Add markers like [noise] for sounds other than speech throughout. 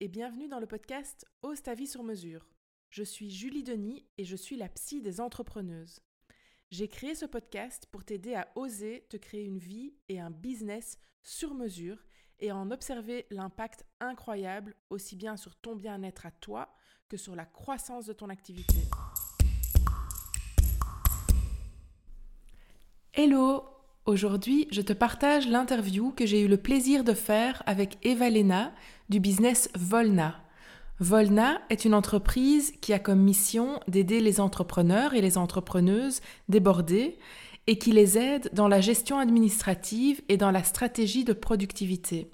Et bienvenue dans le podcast Ose ta vie sur mesure. Je suis Julie Denis et je suis la psy des entrepreneuses. J'ai créé ce podcast pour t'aider à oser te créer une vie et un business sur mesure et à en observer l'impact incroyable aussi bien sur ton bien-être à toi que sur la croissance de ton activité. Hello Aujourd'hui, je te partage l'interview que j'ai eu le plaisir de faire avec Eva Lena du business Volna. Volna est une entreprise qui a comme mission d'aider les entrepreneurs et les entrepreneuses débordés et qui les aide dans la gestion administrative et dans la stratégie de productivité.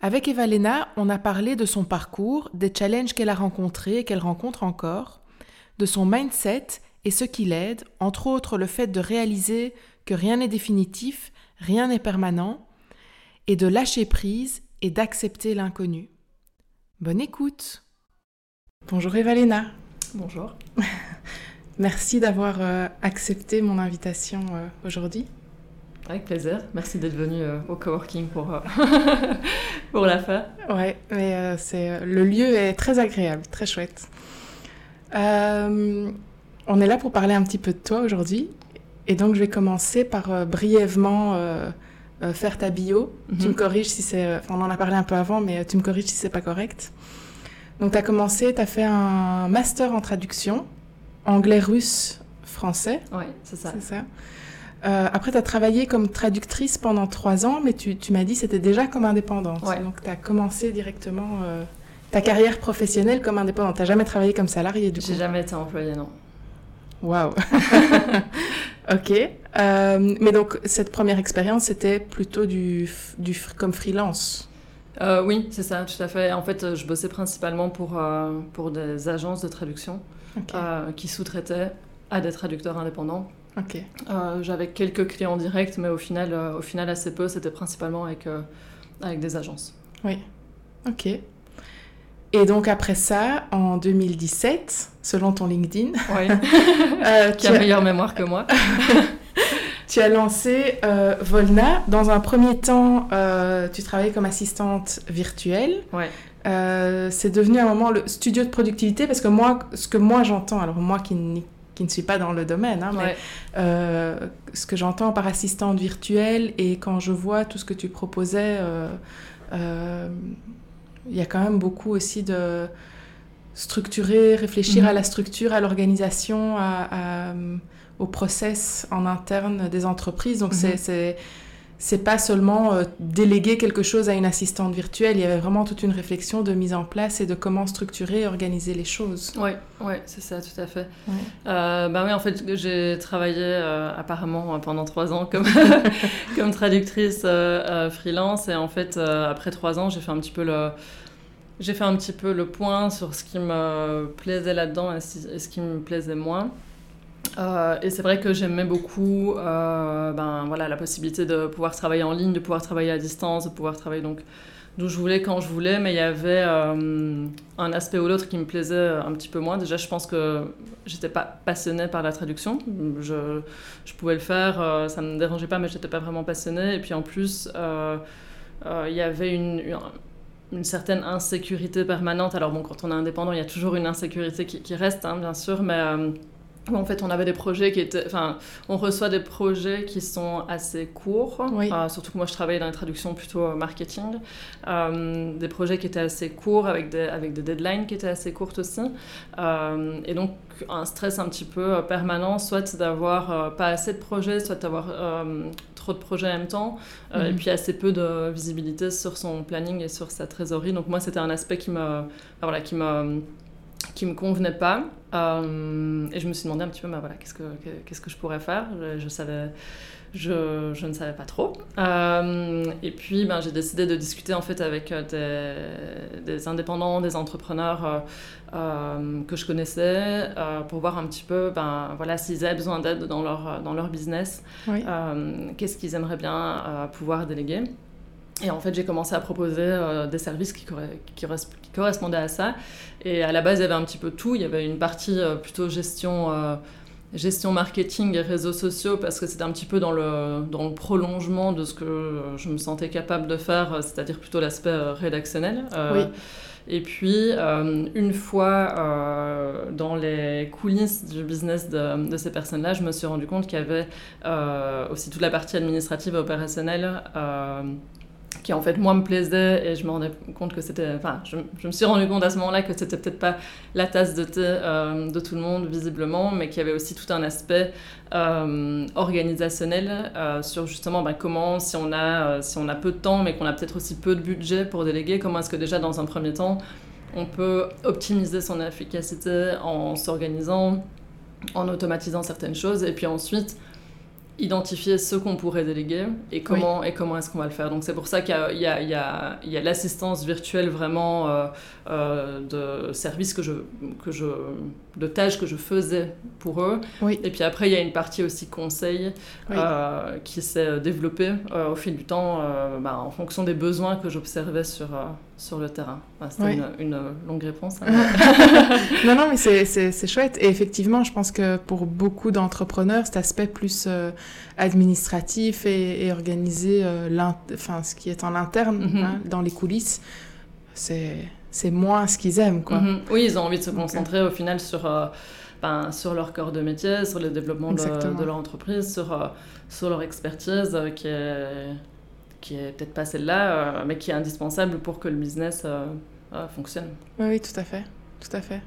Avec Eva Lena, on a parlé de son parcours, des challenges qu'elle a rencontrés et qu'elle rencontre encore, de son mindset et ce qui l'aide, entre autres le fait de réaliser que rien n'est définitif, rien n'est permanent, et de lâcher prise et d'accepter l'inconnu. Bonne écoute Bonjour Evalena Bonjour [laughs] Merci d'avoir euh, accepté mon invitation euh, aujourd'hui. Avec plaisir. Merci d'être venu euh, au coworking pour, [laughs] pour la faire. Ouais, mais c'est le lieu est très agréable, très chouette. on est là pour parler un petit peu de toi aujourd'hui. Et donc, je vais commencer par euh, brièvement euh, euh, faire ta bio. Tu me mhm. corriges si c'est. Enfin, on en a parlé un peu avant, mais tu me corriges si c'est pas correct. Donc, tu as commencé, tu as fait un master en traduction, anglais, russe, français. Oui, c'est ça. C'est ça. après, tu as travaillé comme traductrice pendant trois ans, mais tu, tu m'as dit que c'était déjà comme indépendante. Donc, tu as commencé directement ta carrière professionnelle comme indépendante. Tu n'as jamais travaillé comme salarié, du coup J'ai jamais été employée, non. Waouh [laughs] Ok. Euh, mais donc, cette première expérience, c'était plutôt du, du, comme freelance euh, Oui, c'est ça, tout à fait. En fait, je bossais principalement pour, euh, pour des agences de traduction qui sous-traitaient à des traducteurs indépendants. Ok. J'avais quelques clients directs, mais au final, au final assez peu. C'était principalement avec, avec des agences. Oui. Ok. Et donc après ça, en 2017, selon ton LinkedIn, oui. [laughs] euh, qui a meilleure mémoire que moi, [laughs] tu as lancé euh, Volna. Dans un premier temps, euh, tu travaillais comme assistante virtuelle. Ouais. Euh, c'est devenu un moment le studio de productivité parce que moi, ce que moi j'entends, alors moi qui, qui, ne suis pas dans le domaine, hein, mais ce que j'entends par assistante virtuelle et quand je vois tout ce que tu proposais il y a quand même beaucoup aussi de structurer, réfléchir à mhm. la structure, à l'organisation, à, au process en interne des entreprises. Donc c'est mhm c'est pas seulement euh, déléguer quelque chose à une assistante virtuelle, il y avait vraiment toute une réflexion de mise en place et de comment structurer et organiser les choses. Oui, ouais, c'est ça, tout à fait. Euh, bah oui, en fait, j'ai travaillé euh, apparemment pendant trois ans comme, [laughs] comme traductrice freelance et en fait, après trois ans, j'ai fait un petit peu le... J'ai fait un petit peu le point sur ce qui me plaisait là-dedans et ce qui me plaisait moins. Euh, et c'est vrai que j'aimais beaucoup euh, ben, voilà, la possibilité de pouvoir travailler en ligne, de pouvoir travailler à distance, de pouvoir travailler donc d'où je voulais, quand je voulais, mais il y avait euh, un aspect ou l'autre qui me plaisait un petit peu moins. Déjà, je pense que j'étais pas passionnée par la traduction. Je, je pouvais le faire, ça ne me dérangeait pas, mais je n'étais pas vraiment passionnée. Et puis en plus, il y avait une, une, certaine insécurité permanente. Alors bon, quand on est indépendant, il y a toujours une insécurité qui, qui reste, hein, bien sûr, mais en fait, on avait des projets qui étaient. Enfin, on reçoit des projets qui sont assez courts. Euh, surtout que moi, je travaillais dans les traductions plutôt marketing. Euh, des projets qui étaient assez courts, avec des, avec des deadlines qui étaient assez courtes aussi. Euh, et donc, un stress un petit peu permanent, soit d'avoir pas assez de projets, soit d'avoir trop de projets en même temps. Et mhm. puis, assez peu de visibilité sur son planning et sur sa trésorerie. Donc, moi, c'était un aspect qui me. voilà, qui me qui me convenait pas. Euh, et je me suis demandé un petit peu, bah, voilà, qu'est-ce que, qu'est-ce que je pourrais faire? Je, savais, je, je, ne savais pas trop. Euh, et puis, ben, j'ai décidé de discuter en fait avec des, des indépendants, des entrepreneurs euh, que je connaissais pour voir un petit peu, ben, voilà, s'ils avaient besoin d'aide dans leur, dans leur business, qu'est-ce qu'ils aimeraient bien pouvoir déléguer. Et en fait, j'ai commencé à proposer euh, des services qui, qui, correspondaient à ça. Et à la base, il y avait un petit peu tout. Il y avait une partie euh, plutôt gestion, euh, gestion marketing et réseaux sociaux parce que c'était un petit peu dans le, dans le prolongement de ce que je me sentais capable de faire, c'est-à-dire plutôt l'aspect rédactionnel. oui. Et puis, une fois dans les coulisses du business de, de ces personnes-là, je me suis rendu compte qu'il y avait aussi toute la partie administrative et opérationnelle qui en fait moi me plaisait et je me rendais compte que c'était enfin je, me suis rendu compte à ce moment-là que c'était peut-être pas la tasse de thé euh, de tout le monde visiblement mais qu'il y avait aussi tout un aspect euh, organisationnel euh, sur justement ben, comment si on a si on a peu de temps mais qu'on a peut-être aussi peu de budget pour déléguer comment est-ce que déjà dans un premier temps on peut optimiser son efficacité en s'organisant en automatisant certaines choses et puis ensuite identifier ce qu'on pourrait déléguer et comment, et comment est-ce qu'on va le faire. Donc c'est pour ça qu'il y a, l'assistance virtuelle vraiment euh, euh, de services que je, que je, de tâches que je faisais pour eux. Et puis après, il y a une partie aussi conseil euh, qui s'est développée au fil du temps bah, en fonction des besoins que j'observais sur, sur le terrain. C'était une, longue réponse. Hein. [laughs] non, non, mais c'est chouette. Et effectivement, je pense que pour beaucoup d'entrepreneurs, cet aspect plus administratif et, et organiser enfin, ce qui est en interne, mm-hmm. hein, dans les coulisses, c'est moins ce qu'ils aiment. Quoi. Mhm. Oui, ils ont envie de se concentrer au final sur, euh, ben, sur leur corps de métier, sur le développement de, leur entreprise, sur, euh, sur leur expertise euh, qui est, qui est peut-être pas celle-là, mais qui est indispensable pour que le business fonctionne. Oui, oui, tout à fait. Tout à fait.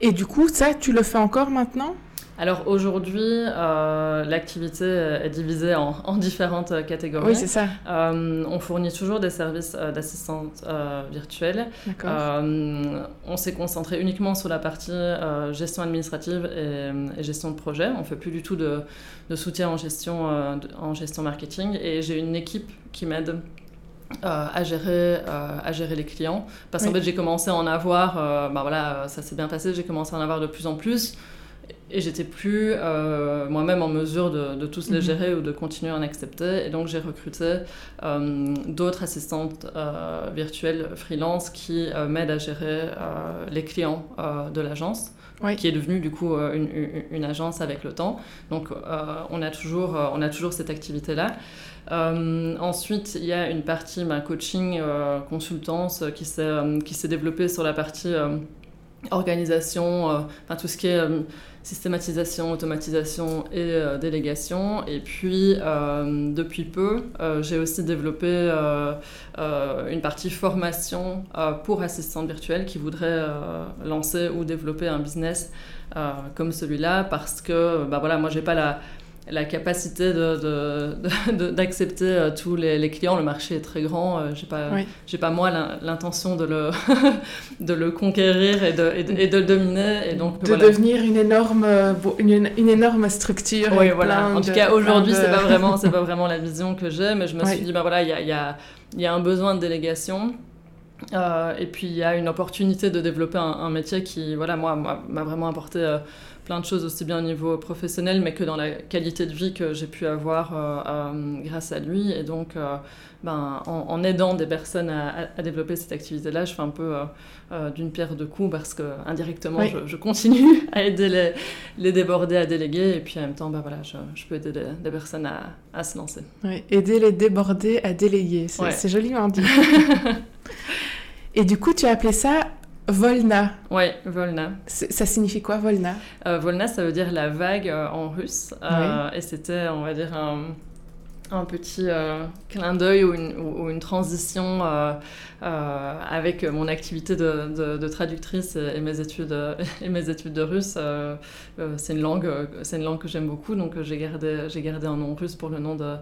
Et du coup, ça, tu le fais encore maintenant? Alors aujourd'hui, euh, l'activité est divisée en, différentes catégories. Oui, c'est ça. Euh, on fournit toujours des services euh, d'assistance virtuelle. on s'est concentré uniquement sur la partie gestion administrative et, gestion de projet. On fait plus du tout de, soutien en gestion, en gestion marketing. Et j'ai une équipe qui m'aide à, gérer, à gérer les clients. Parce qu'en fait, j'ai commencé à en avoir, bah voilà, ça s'est bien passé, j'ai commencé à en avoir de plus en plus et j'étais plus euh, moi-même en mesure de, de tous les mhm. gérer ou de continuer à en accepter. Et donc j'ai recruté euh, d'autres assistantes euh, virtuelles freelance qui m'aident à gérer les clients de l'agence. qui est devenue du coup une, une, agence avec le temps. Donc on, a toujours, on a toujours cette activité-là. ensuite, il y a une partie coaching, consultance qui s'est développée sur la partie organisation, enfin tout ce qui est systématisation, automatisation et euh, délégation. Et puis, euh, depuis peu, euh, j'ai aussi développé une partie formation pour assistants virtuels qui voudraient lancer ou développer un business comme celui-là parce que, bah voilà, moi, j'ai pas la la capacité d'accepter de, de, euh, tous les, clients. Le marché est très grand. Euh, j'ai pas, j'ai pas moi l'intention de le, [laughs] de le conquérir et de, et de, le dominer. Et donc, de devenir une énorme, une, une énorme structure. Oui, voilà. En tout cas, aujourd'hui, c'est pas vraiment, [laughs] c'est pas vraiment la vision que j'ai, mais je me suis dit, bah voilà, il y a, y, a, y a un besoin de délégation. Euh, et puis il y a une opportunité de développer un, métier qui, voilà, moi, m'a vraiment apporté plein de choses aussi bien au niveau professionnel, mais que dans la qualité de vie que j'ai pu avoir euh, euh, grâce à lui. Et donc, euh, ben, en, aidant des personnes à, développer cette activité-là, je fais un peu d'une pierre deux coups parce que indirectement, je, continue [laughs] à aider les, les, débordés à déléguer. Et puis en même temps, ben, voilà, je, je peux aider des, personnes à, à, se lancer. Oui, aider les débordés à déléguer. C'est joliment dit. [laughs] Et du coup, tu as appelé ça Volna. Ouais, Volna. Ça signifie quoi, Volna? Euh, Volna, ça veut dire la vague euh, en russe. Euh, et c'était, on va dire, un, petit clin d'œil ou, une, une, avec mon activité de, traductrice et mes études, [laughs] et mes études de russe. c'est une, langue, c'est une langue que j'aime beaucoup, donc j'ai gardé, j'ai gardé un nom russe pour le nom de,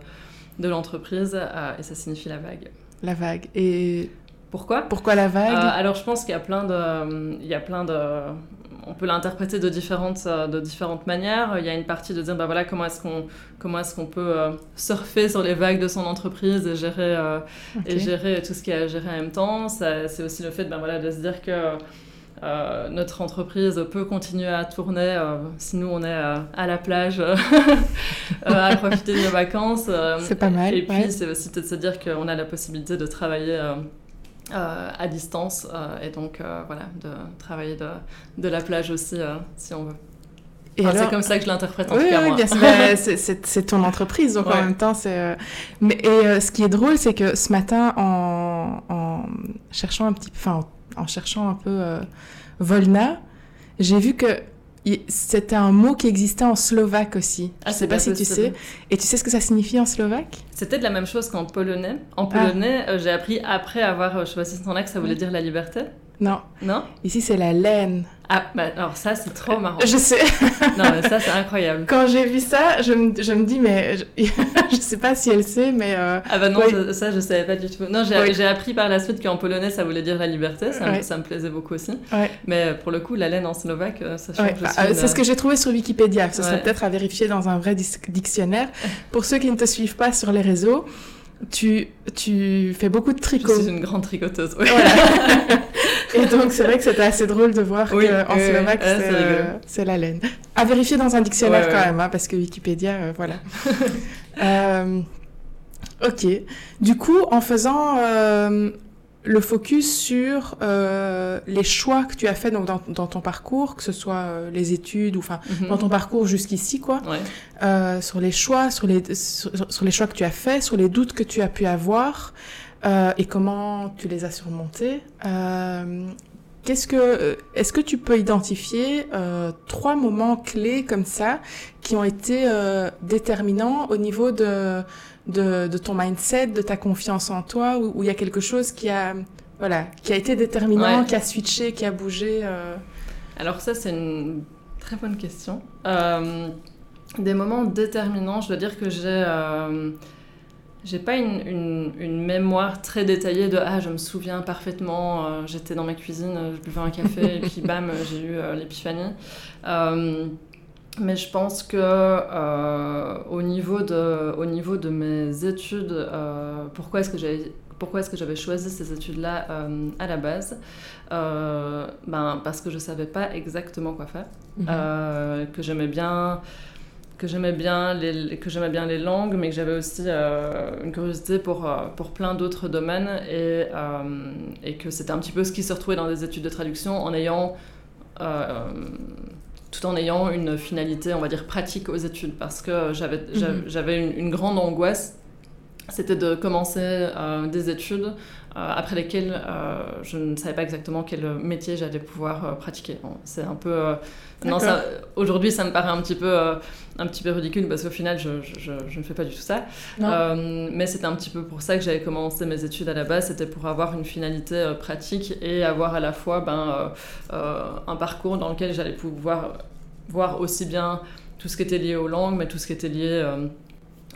de l'entreprise, et ça signifie la vague. La vague. Et pourquoi? Pourquoi la vague? Euh, Alors je pense qu'il y a plein de, il y a plein de, on peut l'interpréter de différentes, euh, de différentes manières. Il y a une partie de dire, bah voilà, comment est-ce qu'on, comment est-ce qu'on peut euh, surfer sur les vagues de son entreprise et gérer, et gérer tout ce qu'il y a à gérer en même temps. c'est aussi le fait, ben voilà, de se dire que notre entreprise peut continuer à tourner si nous on est à la plage [laughs] [laughs] à profiter de nos vacances. c'est pas mal. Et puis c'est aussi de se dire qu'on a la possibilité de travailler euh, à distance euh, et donc euh, voilà de travailler de, de, la plage aussi si on veut. c'est comme ça que je l'interprète en oui, tout cas. Oui, bien sûr. [laughs] Bah, c'est ton entreprise, donc en même temps, c'est. Mais et ce qui est drôle, c'est que ce matin, en, en cherchant un petit, enfin, en, cherchant un peu Volna, j'ai vu que c'était un mot qui existait en slovaque aussi. Ah, je sais pas si tu sais. Et tu sais ce que ça signifie en slovaque? C'était de la même chose qu'en polonais. En ah. polonais, euh, j'ai appris après avoir choisi ce nom-là que ça voulait dire la liberté. Non. Non? Ici, c'est la laine. Ah, bah, alors ça, c'est trop marrant. Je sais. non, mais ça, c'est incroyable. Quand j'ai vu ça, je me, je me dis, mais je, [laughs] je, sais pas si elle sait, mais. Euh, ah, bah non, ça, je savais pas du tout. Non, j'ai appris par la suite qu'en polonais, ça voulait dire la liberté. Ça, me, ça me plaisait beaucoup aussi. Mais pour le coup, la laine en slovaque, euh, ça change. Euh, c'est ce que j'ai trouvé sur Wikipédia. Ce serait peut-être à vérifier dans un vrai dictionnaire. Pour ceux qui ne te suivent pas sur les réseaux, tu, tu fais beaucoup de tricot. Je suis une grande tricoteuse, oui. [laughs] Et donc, c'est vrai que c'était assez drôle de voir qu'en slovaque, c'est la laine. À vérifier dans un dictionnaire quand même, hein, parce que Wikipédia, euh, voilà. [laughs] euh, ok. Du coup, en faisant euh, le focus sur euh, les choix que tu as fait donc, dans, dans ton parcours, que ce soit euh, les études ou enfin mhm. dans ton parcours jusqu'ici quoi, euh, sur les choix, sur les sur, les choix que tu as fait, sur les doutes que tu as pu avoir euh, et comment tu les as surmontés. Euh, Qu'est-ce que, est-ce que tu peux identifier euh, trois moments clés comme ça qui ont été euh, déterminants au niveau de de, ton mindset, de ta confiance en toi, où, il y a quelque chose qui a, voilà, qui a été déterminant, qui a switché, qui a bougé euh? Alors ça, c'est une très bonne question. Euh, des moments déterminants, je dois dire que j'ai... Euh, j'ai pas une, une, mémoire très détaillée de ah je me souviens parfaitement j'étais dans ma cuisine je buvais un café et puis bam j'ai eu l'épiphanie. Mais je pense que euh, au, niveau de, au niveau de mes études, euh, pourquoi est-ce que j'avais pourquoi est-ce que j'avais choisi ces études-là euh, à la base? Ben, Parce que je ne savais pas exactement quoi faire, mhm. que j'aimais bien que j'aimais bien les que j'aimais bien les langues mais que j'avais aussi une curiosité pour pour plein d'autres domaines et, et que c'était un petit peu ce qui se retrouvait dans des études de traduction en ayant tout en ayant une finalité, on va dire, pratique aux études, parce que j'avais mhm. j'avais une, grande angoisse, c'était de commencer euh, des études euh, après lesquelles euh, je ne savais pas exactement quel métier j'allais pouvoir pratiquer. C'est un peu... non, aujourd'hui, ça me paraît un petit peu, un petit peu ridicule, parce qu'au final, je, je, je, ne fais pas du tout ça. mais c'était un petit peu pour ça que j'avais commencé mes études à la base, c'était pour avoir une finalité pratique et avoir à la fois ben, un parcours dans lequel j'allais pouvoir voir aussi bien tout ce qui était lié aux langues, mais tout ce qui était lié euh,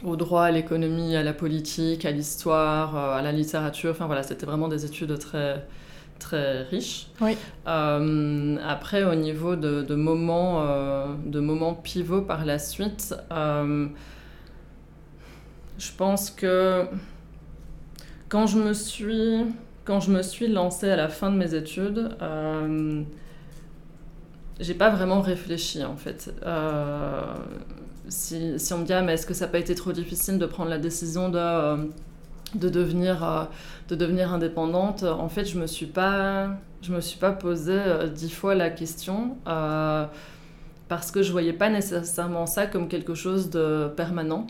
au droit, à l'économie, à la politique, à l'histoire, euh, à la littérature. Enfin voilà, c'était vraiment des études très très riches. Oui. Euh, après, au niveau de, de moments, de moments pivots par la suite, je pense que quand je me suis quand je me suis lancée à la fin de mes études, j'ai pas vraiment réfléchi en fait. Euh, si, on me dit, ah, mais est-ce que ça n'a pas été trop difficile de prendre la décision de, euh, de, devenir, euh, de devenir indépendante? En fait, je me suis pas, je me suis pas posé dix fois la question parce que je voyais pas nécessairement ça comme quelque chose de permanent.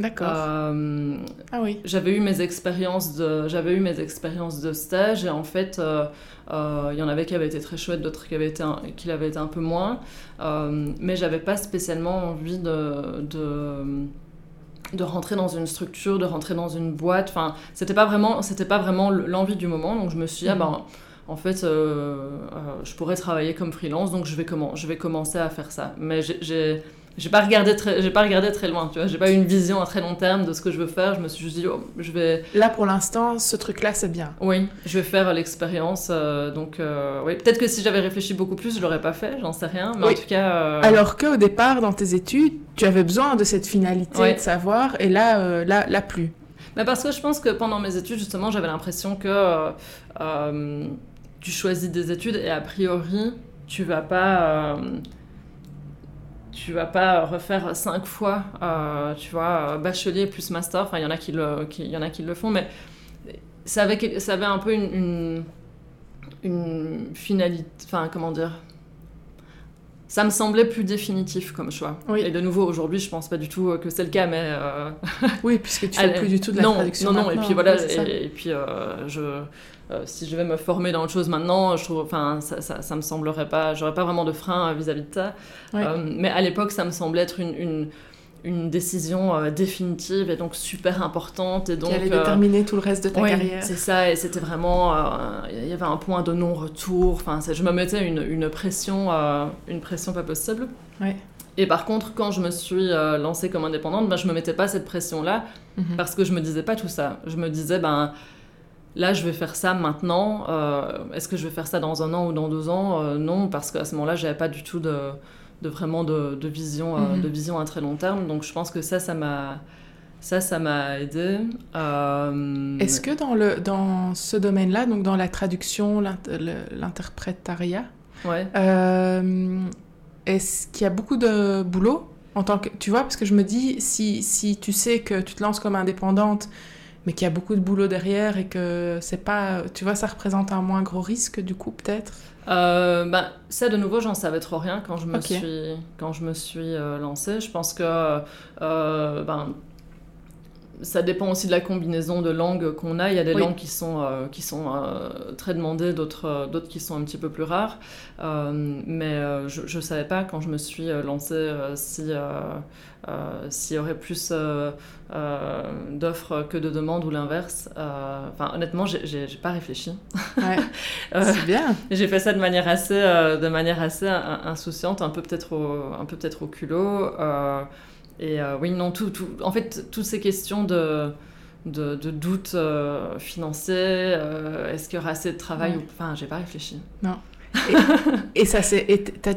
D'accord. Euh, ah oui. J'avais eu mes expériences de, j'avais eu mes expériences de stage et en fait, euh, euh, il y en avait qui avaient été très chouettes, d'autres qui avaient été, un, qui l'avaient été un peu moins. mais j'avais pas spécialement envie de, de de rentrer dans une structure, de rentrer dans une boîte. Enfin, c'était pas vraiment, c'était pas vraiment l'envie du moment. Donc je me suis dit, ah mhm. ben, en fait, je pourrais travailler comme freelance, donc je vais comment, je vais commencer à faire ça. Mais j'ai j'ai pas regardé très j'ai pas regardé très loin tu vois. J'ai pas eu une vision à très long terme de ce que je veux faire. Je me suis juste dit oh, je vais là pour l'instant ce truc là c'est bien. Oui je vais faire l'expérience euh, donc euh, oui. Peut-être que si j'avais réfléchi beaucoup plus je l'aurais pas fait j'en sais rien mais en tout cas euh, alors qu'au départ dans tes études tu avais besoin de cette finalité de savoir et là là là plus. Mais parce que je pense que pendant mes études justement j'avais l'impression que tu choisis des études et a priori tu vas pas tu vas pas refaire cinq fois, euh, tu vois, bachelier plus master. Enfin, il y en a qui le, y en a qui le font, mais ça avait, ça avait un peu une, une, finalité, enfin, comment dire, ça me semblait plus définitif comme choix. Et de nouveau, aujourd'hui, je pense pas du tout que c'est le cas, mais... oui, puisque tu [laughs] fais plus du tout de la non, traduction Non, non, et puis voilà, et, puis je... si je vais me former dans autre chose maintenant, je trouve, enfin, ça, ça, ça, me semblerait pas, j'aurais pas vraiment de frein vis-à-vis de ça. mais à l'époque, ça me semblait être une, une, une décision euh, définitive et donc super importante. Et donc, Qui allait euh, déterminer tout le reste de ta carrière. C'est ça, et c'était vraiment. Euh, il y avait un point de non-retour. Enfin, je me mettais une, une pression, une pression pas possible. Et par contre, quand je me suis lancée comme indépendante, ben, je me mettais pas cette pression-là mhm. parce que je me disais pas tout ça. Je me disais, ben. Là, je vais faire ça maintenant. Est-ce que je vais faire ça dans un an ou dans deux ans? Non, parce qu'à ce moment-là, j'avais pas du tout de, de vraiment de, vision, euh, mhm. de vision à très long terme. Donc je pense que ça, ça m'a ça, ça m'a aidé. Euh, Est-ce que dans, le, dans ce domaine-là, donc dans la traduction, l'interprétariat, ouais. Euh, est-ce qu'il y a beaucoup de boulot en tant que... Tu vois, parce que je me dis, si, si tu sais que tu te lances comme indépendante, mais qu'il y a beaucoup de boulot derrière et que c'est pas... Tu vois, ça représente un moins gros risque, du coup, peut-être? Euh, ben, ça, de nouveau, j'en savais trop rien quand je me suis, quand je me suis euh, lancée. Je pense que euh, ben, ça dépend aussi de la combinaison de langues qu'on a. Il y a des langues qui sont, qui sont très demandées, d'autres, d'autres qui sont un petit peu plus rares. mais je ne savais pas quand je me suis lancée si euh, s'il y aurait plus euh, euh, d'offres que de demandes ou l'inverse. Enfin, honnêtement, j'ai pas réfléchi. Ouais, [laughs] c'est bien. j'ai fait ça de manière assez, de manière assez insouciante, un peu peut-être au, un peu peut-être au culot. Et oui, non, tout, tout, en fait, toutes ces questions de de, de doutes financiers, est-ce qu'il y aura assez de travail ou... Enfin, j'ai pas réfléchi. Non. [laughs] Et, ça, c'est,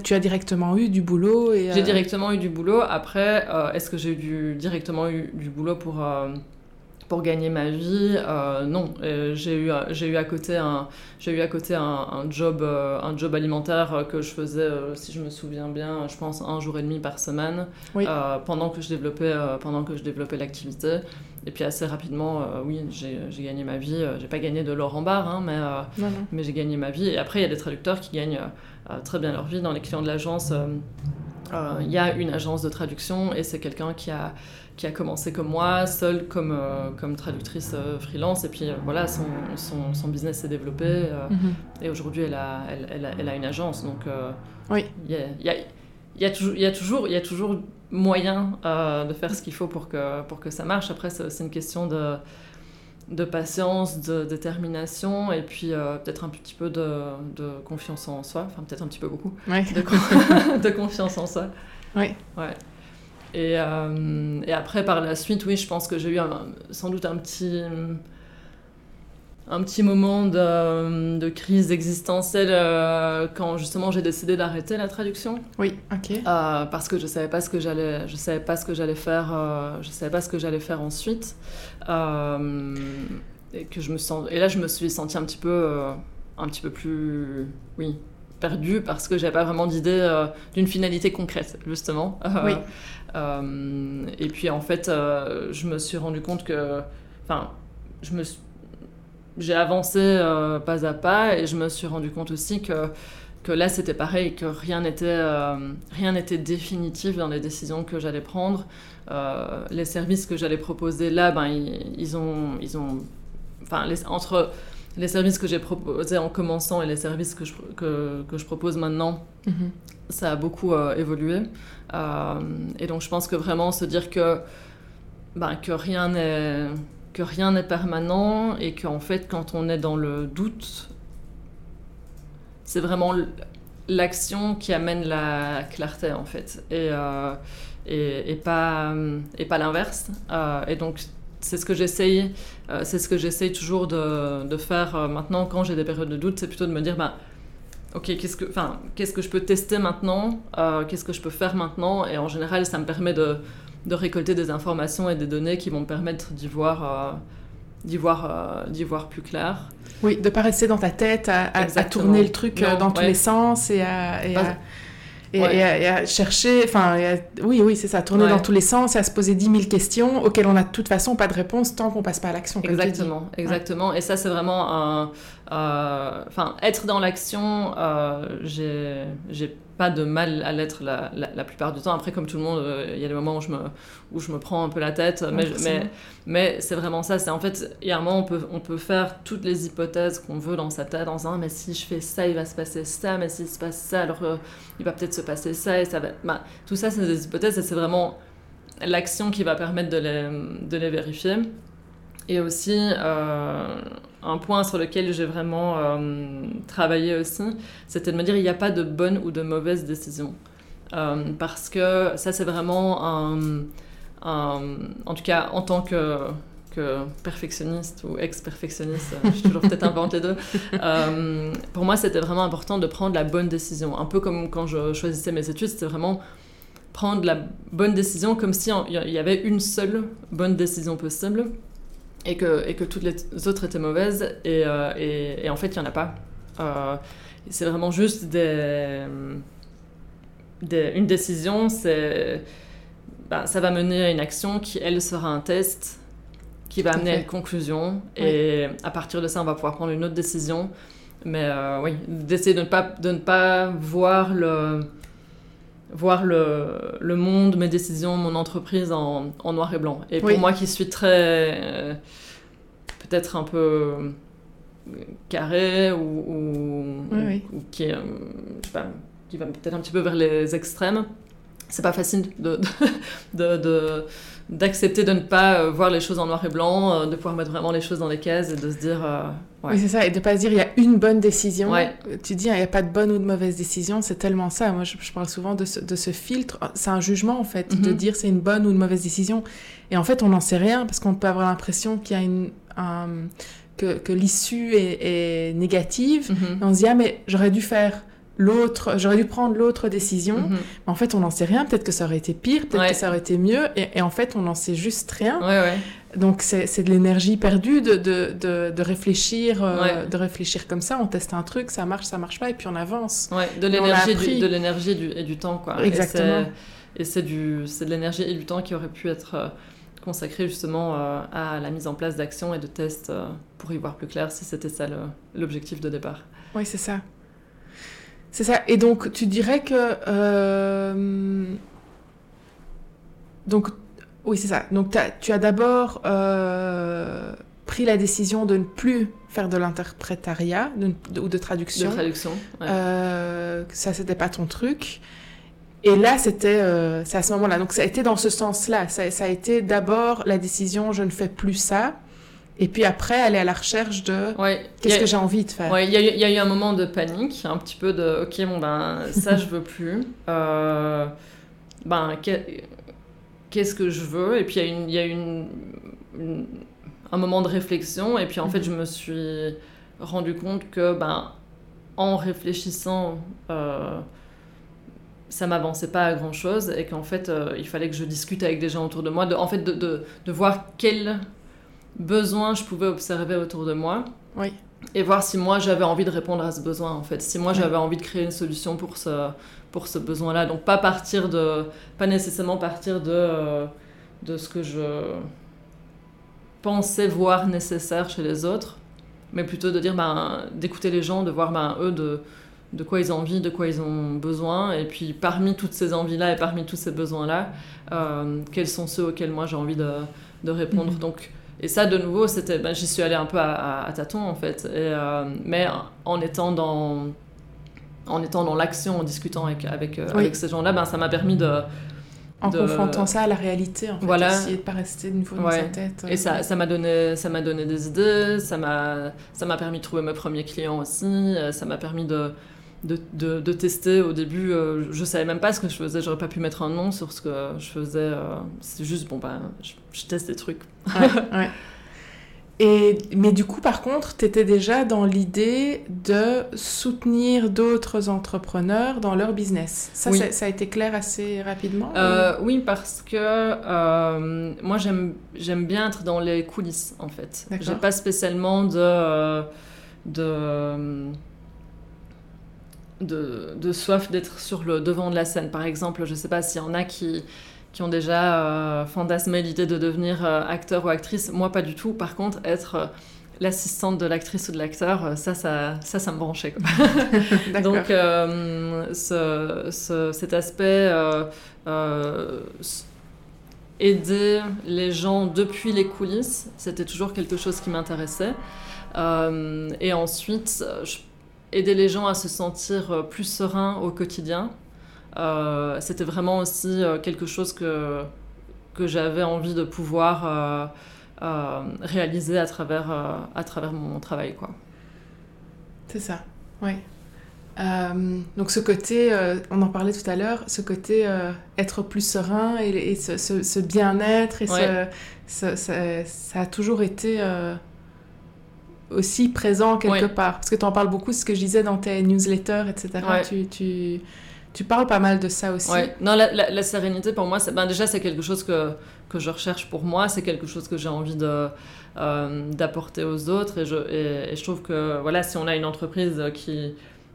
tu as directement eu du boulot et J'ai euh, directement eu du boulot. Après, euh, est-ce que j'ai eu directement eu du boulot pour, euh, pour gagner ma vie Non. j'ai, eu, j'ai eu à côté un, j'ai eu à côté un, job, un job alimentaire que je faisais, si je me souviens bien, je pense un jour et demi par semaine pendant, que je développais, pendant que je développais l'activité. Et puis assez rapidement, euh, oui, j'ai gagné ma vie. Euh, j'ai pas gagné de l'or en barre, hein, mais, euh, mais j'ai gagné ma vie. Et après, il y a des traducteurs qui gagnent très bien leur vie. Dans les clients de l'agence, il y a une agence de traduction et c'est quelqu'un qui a, qui a commencé comme moi, seule comme, comme traductrice freelance. Et puis voilà, son, son, son business s'est développé. Mm-hmm. Et aujourd'hui, elle a, elle, elle, a, une agence. Donc, oui. il y a, y a y, a toujours, y a toujours, y a toujours moyen euh, de faire ce qu'il faut pour que, pour que ça marche. Après, c'est une question de, de patience, de détermination et puis euh, peut-être un petit peu de, de, confiance en soi. Enfin, peut-être un petit peu beaucoup. De, [laughs] de, confiance en soi. Oui. Ouais. Et, euh, et, après, par la suite, oui, je pense que j'ai eu sans doute un petit un petit moment de, de crise existentielle euh, quand justement j'ai décidé d'arrêter la traduction. Oui, ok. Euh, parce que je savais pas ce que j'allais, je savais pas ce que j'allais faire, je savais pas ce que j'allais faire ensuite. et que je me sens, et là je me suis sentie un petit peu, un petit peu plus, oui, perdue parce que j'avais pas vraiment d'idée d'une finalité concrète justement. [laughs] oui. et puis en fait, je me suis rendu compte que, enfin, je me suis j'ai avancé euh, pas à pas et je me suis rendu compte aussi que, que là c'était pareil, que rien n'était euh, rien n'était définitif dans les décisions que j'allais prendre. Euh, les services que j'allais proposer là, ben, ils, ont, ils ont, enfin, les, entre les services que j'ai proposés en commençant et les services que je, que, que je propose maintenant, mm-hmm. ça a beaucoup évolué. et donc je pense que vraiment se dire que, ben, que rien n'est que rien n'est permanent et qu'en fait, quand on est dans le doute, c'est vraiment l'action qui amène la clarté en fait et, euh, et, pas, et pas l'inverse. Euh, et donc, c'est ce que j'essaye, euh, c'est ce que j'essaye toujours de, de faire maintenant quand j'ai des périodes de doute, c'est plutôt de me dire, bah, ok, qu'est-ce que, enfin, qu'est-ce que je peux tester maintenant, qu'est-ce que je peux faire maintenant, et en général, ça me permet de, de récolter des informations et des données qui vont me permettre d'y voir, euh, d'y voir, euh, d'y voir plus clair. Oui, de pas rester dans ta tête à, à, tourner le truc euh, dans tous les sens et à, et à, et, à chercher, enfin, oui, oui, c'est ça, tourner dans tous les sens et à se poser 10 000 questions auxquelles on n'a de toute façon pas de réponse tant qu'on passe pas à l'action. Exactement, exactement. Et ça, c'est vraiment un, Enfin, être dans l'action, j'ai pas de mal à l'être la, la, plupart du temps. Après, comme tout le monde, euh, il y a des moments où je me, où je me prends un peu la tête, mais, mais, mais c'est vraiment ça. C'est en fait, il y a un moment, on peut, on peut faire toutes les hypothèses qu'on veut dans sa tête en disant, mais si je fais ça, il va se passer ça, mais s'il se passe ça, alors euh, il va peut-être se passer ça, et ça va. Bah, tout ça, c'est des hypothèses, et c'est vraiment l'action qui va permettre de les, de les vérifier. Et aussi, euh, un point sur lequel j'ai vraiment euh, travaillé aussi, c'était de me dire il n'y a pas de bonne ou de mauvaise décision. Euh, parce que ça, c'est vraiment un, En tout cas, en tant que, perfectionniste ou ex-perfectionniste, je suis toujours peut-être inventé deux, pour moi, c'était vraiment important de prendre la bonne décision. Un peu comme quand je choisissais mes études, c'était vraiment prendre la bonne décision comme si il y avait une seule bonne décision possible et que, et que toutes les autres étaient mauvaises, et, euh, et, en fait, il n'y en a pas. Euh, c'est vraiment juste des, des une décision, c'est, bah, ça va mener à une action qui, elle, sera un test, qui va amener à une conclusion, et à partir de ça, on va pouvoir prendre une autre décision. Mais euh, oui, d'essayer de ne pas, de ne pas voir le voir le, le, monde, mes décisions, mon entreprise en, en noir et blanc. Et pour moi qui suis très... Euh, peut-être un peu carré ou, ou, qui, euh, pas, qui va peut-être un petit peu vers les extrêmes, c'est pas facile de, de, de d'accepter de ne pas euh, voir les choses en noir et blanc, euh, de pouvoir mettre vraiment les choses dans les cases et de se dire. Euh, oui, c'est ça, et de pas se dire il y a une bonne décision. Tu dis il n'y a pas de bonne ou de mauvaise décision, c'est tellement ça. Moi, je, parle souvent de ce, de ce filtre. C'est un jugement en fait, de mhm. dire c'est une bonne ou une mauvaise décision. Et en fait, on n'en sait rien parce qu'on peut avoir l'impression qu'il y a une. que, que l'issue est, négative. Mhm. Et on se dit ah, mais j'aurais dû faire l'autre, j'aurais dû prendre l'autre décision. Mhm. Mais en fait, on n'en sait rien. Peut-être que ça aurait été pire, peut-être que ça aurait été mieux. Et, en fait, on n'en sait juste rien. Donc, c'est de l'énergie perdue de, de, de, réfléchir, euh, de réfléchir comme ça. On teste un truc, ça marche, ça marche pas, et puis on avance. de l'énergie, de l'énergie et du temps, quoi. Exactement. Et c'est de l'énergie et du temps qui aurait pu être euh, consacré justement euh, à la mise en place d'actions et de tests pour y voir plus clair si c'était ça l'objectif de départ. Oui, c'est ça. C'est ça. Et donc, tu dirais que. Euh, donc, oui, c'est ça. Donc, tu as d'abord euh, pris la décision de ne plus faire de l'interprétariat ou de traduction. De traduction. Ouais. Euh, ça, c'était pas ton truc. Et là, c'était, c'est à ce moment-là. Donc, ça a été dans ce sens-là. Ça, ça, a été d'abord la décision, je ne fais plus ça. Et puis après, aller à la recherche de qu'est-ce que j'ai envie de faire. Il y, a eu un moment de panique, un petit peu de ok, bon ben ça je veux plus. [laughs] Euh, ben qu'est-ce que je veux? Et puis il y a eu une, un moment de réflexion, et puis en fait mhm. je me suis rendu compte que ben en réfléchissant, euh, ça m'avançait pas à grand chose, et qu'en fait euh, il fallait que je discute avec des gens autour de moi, de, en fait de, de, de voir quel besoin je pouvais observer autour de moi. Oui. Et voir si moi j'avais envie de répondre à ce besoin en fait. Si moi j'avais envie de créer une solution pour ce, pour ce besoin-là. Donc pas partir de. Pas nécessairement partir de, de ce que je pensais voir nécessaire chez les autres, mais plutôt de dire ben, d'écouter les gens, de voir ben, eux de, de quoi ils ont envie, de quoi ils ont besoin, et puis parmi toutes ces envies-là et parmi tous ces besoins-là, euh, quels sont ceux auxquels moi j'ai envie de, de répondre. Mm-hmm. Donc et ça, de nouveau, c'était, ben, j'y suis allée un peu à, tâtons, en fait. Euh, mais en étant dans, en étant dans l'action, en discutant avec, avec, euh, avec ces gens-là, ben, ça m'a permis de... En confrontant ça à la réalité, en fait. Voilà. Essayer de pas rester de nouveau dans sa tête. Et ça, ça m'a donné, ça m'a donné des idées, ça m'a, ça m'a permis de trouver mes premiers clients aussi, euh, ça m'a permis de de, de, tester. Au début, euh, je savais même pas ce que je faisais. J'aurais pas pu mettre un nom sur ce que je faisais. Euh, c'est juste, bon, ben, je, teste des trucs. [laughs] ouais, Et, mais du coup, par contre, tu étais déjà dans l'idée de soutenir d'autres entrepreneurs dans leur business. Ça, ça, a été clair assez rapidement euh, Oui, parce que moi, j'aime bien être dans les coulisses, en fait. J'ai pas spécialement de... de de, soif d'être sur le devant de la scène. Par exemple, je ne sais pas s'il y en a qui, qui ont déjà euh, fantasmé l'idée de devenir euh, acteur ou actrice. Moi, pas du tout. Par contre, être euh, l'assistante de l'actrice ou de l'acteur, ça, ça, ça, ça me branchait. [laughs] Donc, ce, cet aspect aider les gens depuis les coulisses, c'était toujours quelque chose qui m'intéressait. Et ensuite, aider les gens à se sentir plus sereins au quotidien. Euh, c'était vraiment aussi euh, quelque chose que, que j'avais envie de pouvoir réaliser à travers, à travers mon travail. Quoi. C'est ça, oui. Euh, donc ce côté, euh, on en parlait tout à l'heure, ce côté euh, être plus serein et, ce, bien-être, et ça, a toujours été aussi présent quelque part. Parce que tu en parles beaucoup, ce que je disais dans tes newsletters, etc. Tu, tu, tu, parles pas mal de ça aussi. Non, la, sérénité pour moi, ben déjà c'est quelque chose que, que je recherche pour moi, c'est quelque chose que j'ai envie de... d'apporter aux autres et je, et je trouve que voilà si on a une entreprise qui,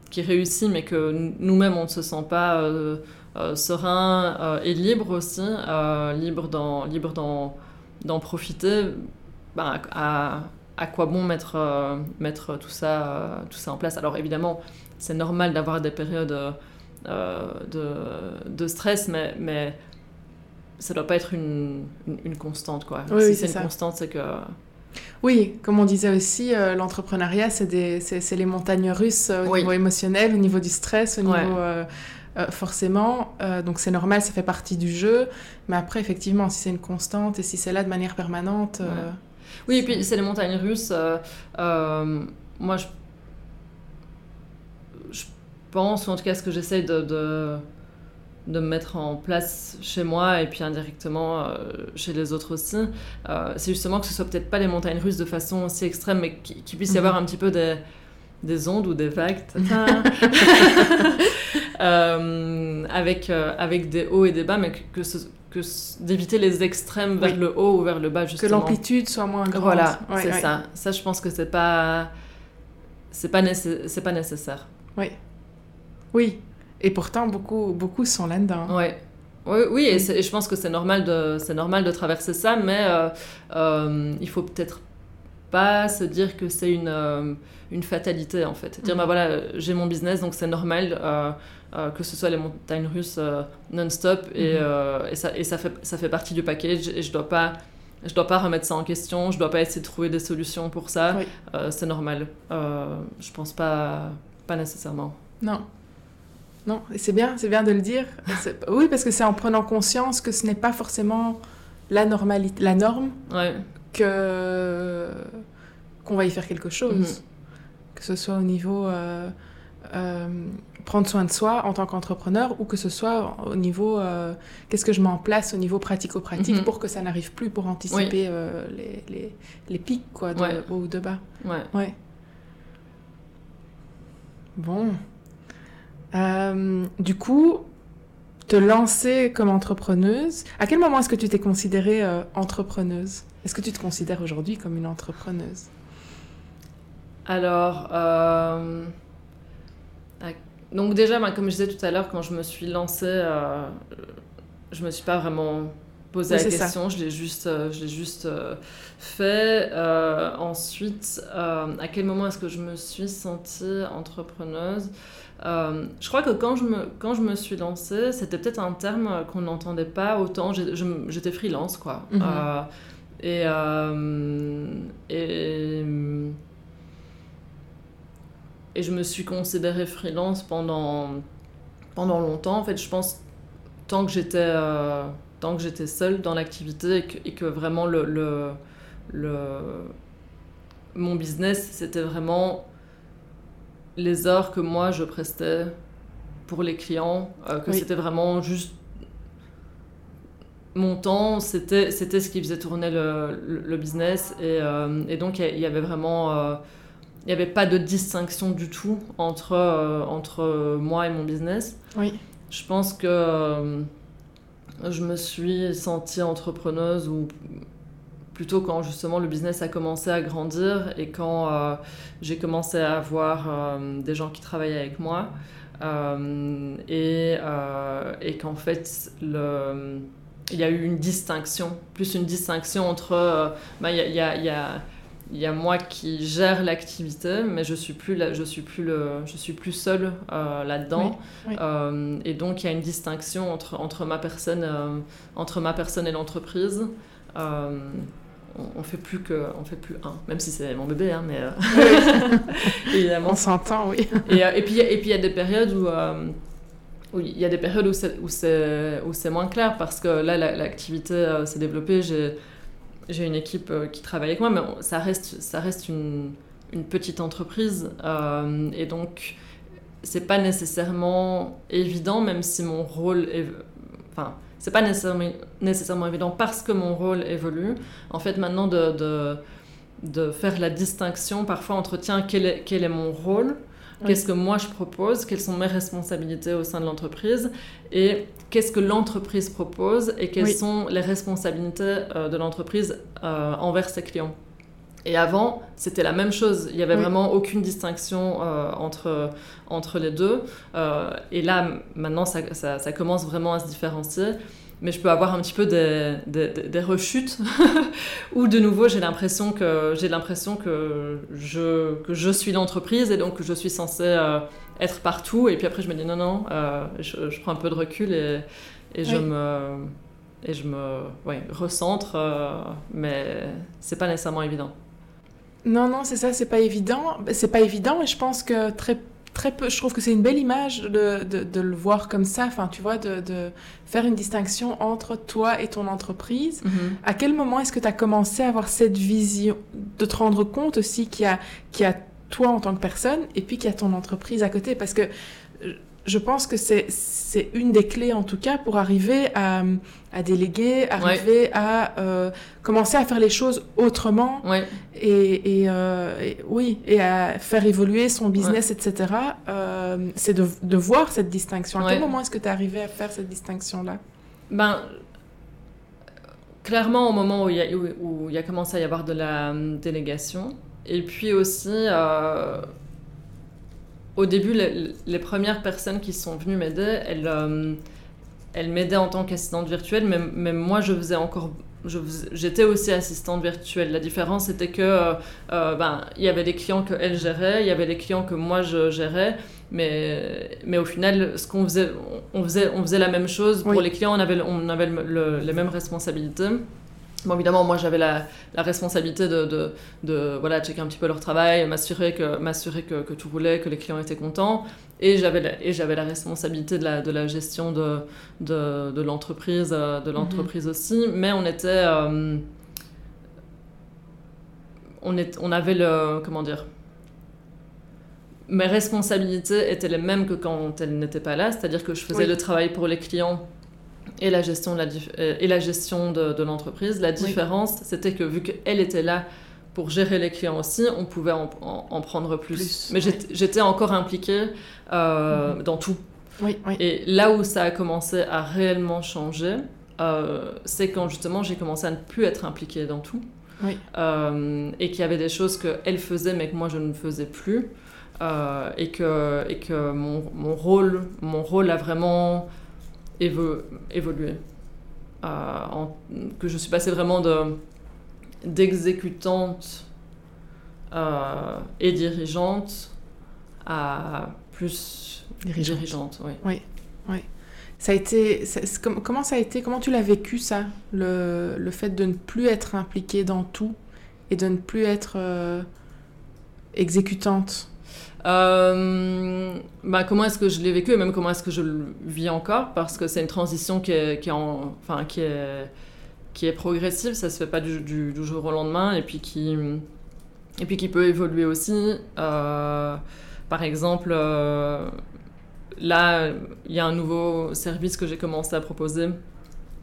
qui réussit, mais que nous-mêmes, on ne se sent pas euh, euh, serein euh, et libre aussi, libre d'en libre d'en profiter, ben, à, à, quoi bon mettre, mettre tout, ça, tout ça en place. Alors évidemment, c'est normal d'avoir des périodes de, de, stress, mais, mais ça ne doit pas être une, une, constante. Quoi. si c'est une constante, c'est que oui, comme on disait aussi, euh, l'entrepreneuriat, c'est les montagnes russes euh, au niveau émotionnel, au niveau du stress, au niveau... Euh, forcément, donc c'est normal, ça fait partie du jeu, mais après, effectivement, si c'est une constante et si c'est là de manière permanente... Oui, et puis c'est les montagnes russes. moi, je... pense, ou en tout cas ce que j'essaie de de me mettre en place chez moi et puis indirectement euh, chez les autres aussi, euh, c'est justement que ce soit peut-être pas les montagnes russes de façon aussi extrême, mais qu'il puisse y avoir mhm. un petit peu des, des ondes ou des vagues [laughs] euh, avec, avec des hauts et des bas, mais que, que d'éviter les extrêmes vers le haut ou vers le bas justement. Que l'amplitude soit moins grande. Voilà, c'est ça. Ça, je pense que c'est pas c'est pas, c'est pas nécessaire. Oui. Oui, et pourtant, beaucoup, beaucoup sont là-dedans. Ouais. Oui, oui et, je pense que c'est normal, de, normal de traverser ça, mais euh, euh, il faut peut-être pas se dire que c'est une, euh, une fatalité, en fait. Dire, mm. bah voilà, j'ai mon business, donc c'est normal que ce soit les montagnes russes non-stop, et, mm-hmm. et, ça, et ça, fait, ça fait partie du package, et je dois pas... Je dois pas remettre ça en question, je dois pas essayer de trouver des solutions pour ça. c'est normal. je pense pas, pas nécessairement. Non. Non, et c'est bien, c'est bien de le dire. Oui, parce que c'est en prenant conscience que ce n'est pas forcément la normalité, la norme, que qu'on va y faire quelque chose. Mhm. Que ce soit au niveau euh, euh, prendre soin de soi en tant qu'entrepreneur ou que ce soit au niveau euh, qu'est-ce que je mets en place au niveau pratico-pratique mhm. pour que ça n'arrive plus, pour anticiper les, les, les, pics quoi, de haut ou de bas. Ouais. ouais. Bon. Euh, du coup, te lancer comme entrepreneuse, à quel moment est-ce que tu t'es considérée euh, entrepreneuse? Est-ce que tu te considères aujourd'hui comme une entrepreneuse? Alors, euh, donc déjà, comme je disais tout à l'heure, quand je me suis lancée, je me suis pas vraiment posé la question, je l'ai juste, je l'ai juste fait. ensuite, à quel moment est-ce que je me suis sentie entrepreneuse? Euh, je crois que quand je me, quand je me suis lancée, c'était peut-être un terme qu'on n'entendait pas autant. J'étais freelance, quoi. Mhm. Euh, et, euh, et, et, je me suis considérée freelance pendant, pendant longtemps. En fait, je pense, tant que j'étais tant que j'étais seule dans l'activité et que, et que, vraiment le, le, le mon business, c'était vraiment les heures que moi je prestais pour les clients, euh, que c'était vraiment juste mon temps, c'était c'était ce qui faisait tourner le, le, business. Et, euh, et, donc il y avait vraiment euh, il n'y avait pas de distinction du tout entre entre moi et mon business. Oui. Je pense que je me suis sentie entrepreneuse ou plutôt quand justement le business a commencé à grandir et quand euh, j'ai commencé à avoir euh, des gens qui travaillaient avec moi euh, et, et qu'en fait le, il y a eu une distinction, plus une distinction entre bah, y, a, y, a, il y a moi qui gère l'activité, mais je suis plus je suis plus le, je suis plus seule euh, là-dedans. Euh, et donc il y a une distinction entre entre ma personne, euh, entre ma personne et l'entreprise. on, fait plus que, on fait plus un, même si c'est mon bébé, hein, mais [laughs] évidemment. On s'entend, oui. et, et, puis et puis il y a des périodes où il y a des périodes où c'est, où c'est, où c'est moins clair parce que là, l'activité s'est développée. J'ai, j'ai une équipe euh, qui travaille avec moi, mais ça reste, ça reste une, une petite entreprise. Euh, et donc, c'est pas nécessairement évident, même si mon rôle est. Enfin, c'est pas nécessairement, nécessairement évident parce que mon rôle évolue. En fait, maintenant, de, de, de faire la distinction parfois entre tiens, quel est, quel est mon rôle Qu'est-ce que moi je propose? Quelles sont mes responsabilités au sein de l'entreprise? Et qu'est-ce que l'entreprise propose? Et quelles sont les responsabilités euh, de l'entreprise euh, envers ses clients? Et avant, c'était la même chose. Il n'y avait vraiment aucune distinction euh, entre, entre les deux. et là, maintenant, ça, ça, commence vraiment à se différencier mais je peux avoir un petit peu des, des, rechutes. [laughs] Où de nouveau j'ai l'impression que j'ai l'impression que je que je suis l'entreprise et donc que je suis censée euh, être partout. Et puis après je me dis non non euh, je, prends un peu de recul et, et je me et je me ouais, recentre euh, mais c'est pas nécessairement évident. Non non c'est ça c'est pas évident. C'est pas évident et je pense que très très peu. Je trouve que c'est une belle image de, de, le voir comme ça. Enfin, tu vois, de, de, faire une distinction entre toi et ton entreprise. Mhm. À quel moment est-ce que tu as commencé à avoir cette vision, de te rendre compte aussi qu'il y a, qu'il y a toi en tant que personne et puis qu'il y a ton entreprise à côté? Parce que je pense que c'est une des clés, en tout cas, pour arriver à, à déléguer, arriver à euh, commencer à faire les choses autrement. Et, euh, et, oui, et à faire évoluer son business, etc. Euh, c'est de, de, voir cette distinction. À quel moment est-ce que tu es arrivé à faire cette distinction-là? Ben, clairement, au moment où il, y a, où, il y a commencé à y avoir de la délégation. Et puis aussi au début, les, premières personnes qui sont venues m'aider, elles, euh, elles m'aidaient en tant qu'assistante virtuelle, mais, moi, je faisais encore j'étais aussi assistante virtuelle. La différence, c'était que euh, euh, ben, il y avait des clients que elle gérait, il y avait des clients que moi je gérais, mais, mais au final, ce qu'on faisait, on faisait, on faisait la même chose. Pour les clients, on avait, on avait les mêmes responsabilités. Bon, évidemment, moi, j'avais la, la, responsabilité de, de, de, voilà, checker un petit peu leur travail, m'assurer que, m'assurer que, que, tout roulait, que les clients étaient contents. Et j'avais la, et j'avais la responsabilité de la, de la gestion de, l'entreprise, euh, de l'entreprise mhm. aussi. Mais on était... Euh, on, est, on avait le... Comment dire Mes responsabilités étaient les mêmes que quand elles n'étaient pas là. C'est-à-dire que je faisais le travail pour les clients et la gestion de, la, euh, et la gestion de, de l'entreprise. La différence, c'était que vu qu'elle était là pour gérer les clients aussi, on pouvait en, en, prendre plus. Mais j'étais encore impliquée euh, mhm. dans tout. Oui, Et là où ça a commencé à réellement changer, euh, c'est quand justement j'ai commencé à ne plus être impliquée dans tout. Oui. et qu'il y avait des choses qu'elle faisait mais que moi je ne faisais plus. et que, et que mon, mon, rôle, mon rôle a vraiment évolué. Euh, que je suis passée vraiment de d'exécutante euh, et dirigeante à plus dirigeante. oui. oui. oui. Ça a été, comment ça a été, comment tu l'as vécu ça, le, le, fait de ne plus être impliquée dans tout et de ne plus être euh, exécutante? Euh, bah, comment est-ce que je l'ai vécu et même comment est-ce que je le vis encore? Parce que c'est une transition qui est, enfin, qui est, progressive, ça se fait pas du, jour au lendemain et puis qui, et puis qui peut évoluer aussi. Euh, par exemple, euh, là, il y a un nouveau service que j'ai commencé à proposer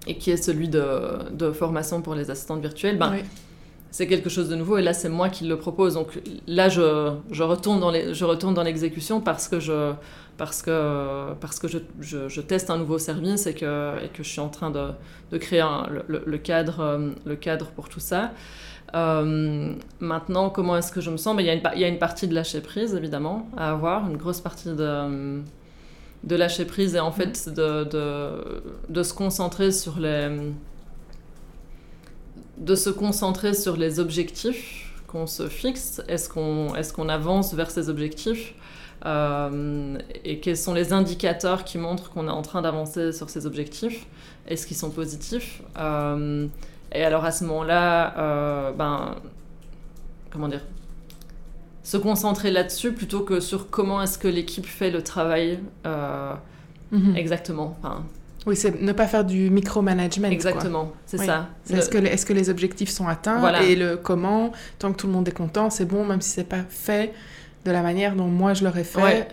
et qui est celui de, de formation pour les assistantes virtuelles. Ben, c'est quelque chose de nouveau et là c'est moi qui le propose. Donc là je, je retourne dans les, je retourne dans l'exécution parce que je parce que parce que je, je, teste un nouveau service et que et que je suis en train de, de créer le, le, cadre le cadre pour tout ça. Euh, maintenant comment est-ce que je me sens? Ben, il y, a une, il y a une partie de lâcher prise évidemment à avoir une grosse partie de de lâcher prise et en fait de, de, de se concentrer sur les de se concentrer sur les objectifs qu'on se fixe Est-ce qu'on est qu'on avance vers ces objectifs euh, Et quels sont les indicateurs qui montrent qu'on est en train d'avancer sur ces objectifs Est-ce qu'ils sont positifs euh, Et alors à ce moment-là, ben, comment dire se concentrer là-dessus plutôt que sur comment est-ce que l'équipe fait le travail mhm. exactement. Enfin, oui, c'est ne pas faire du micromanagement. Exactement, c'est ça. Est-ce que, est que, les objectifs sont atteints et le comment, tant que tout le monde est content, c'est bon, même si c'est pas fait de la manière dont moi je l'aurais fait.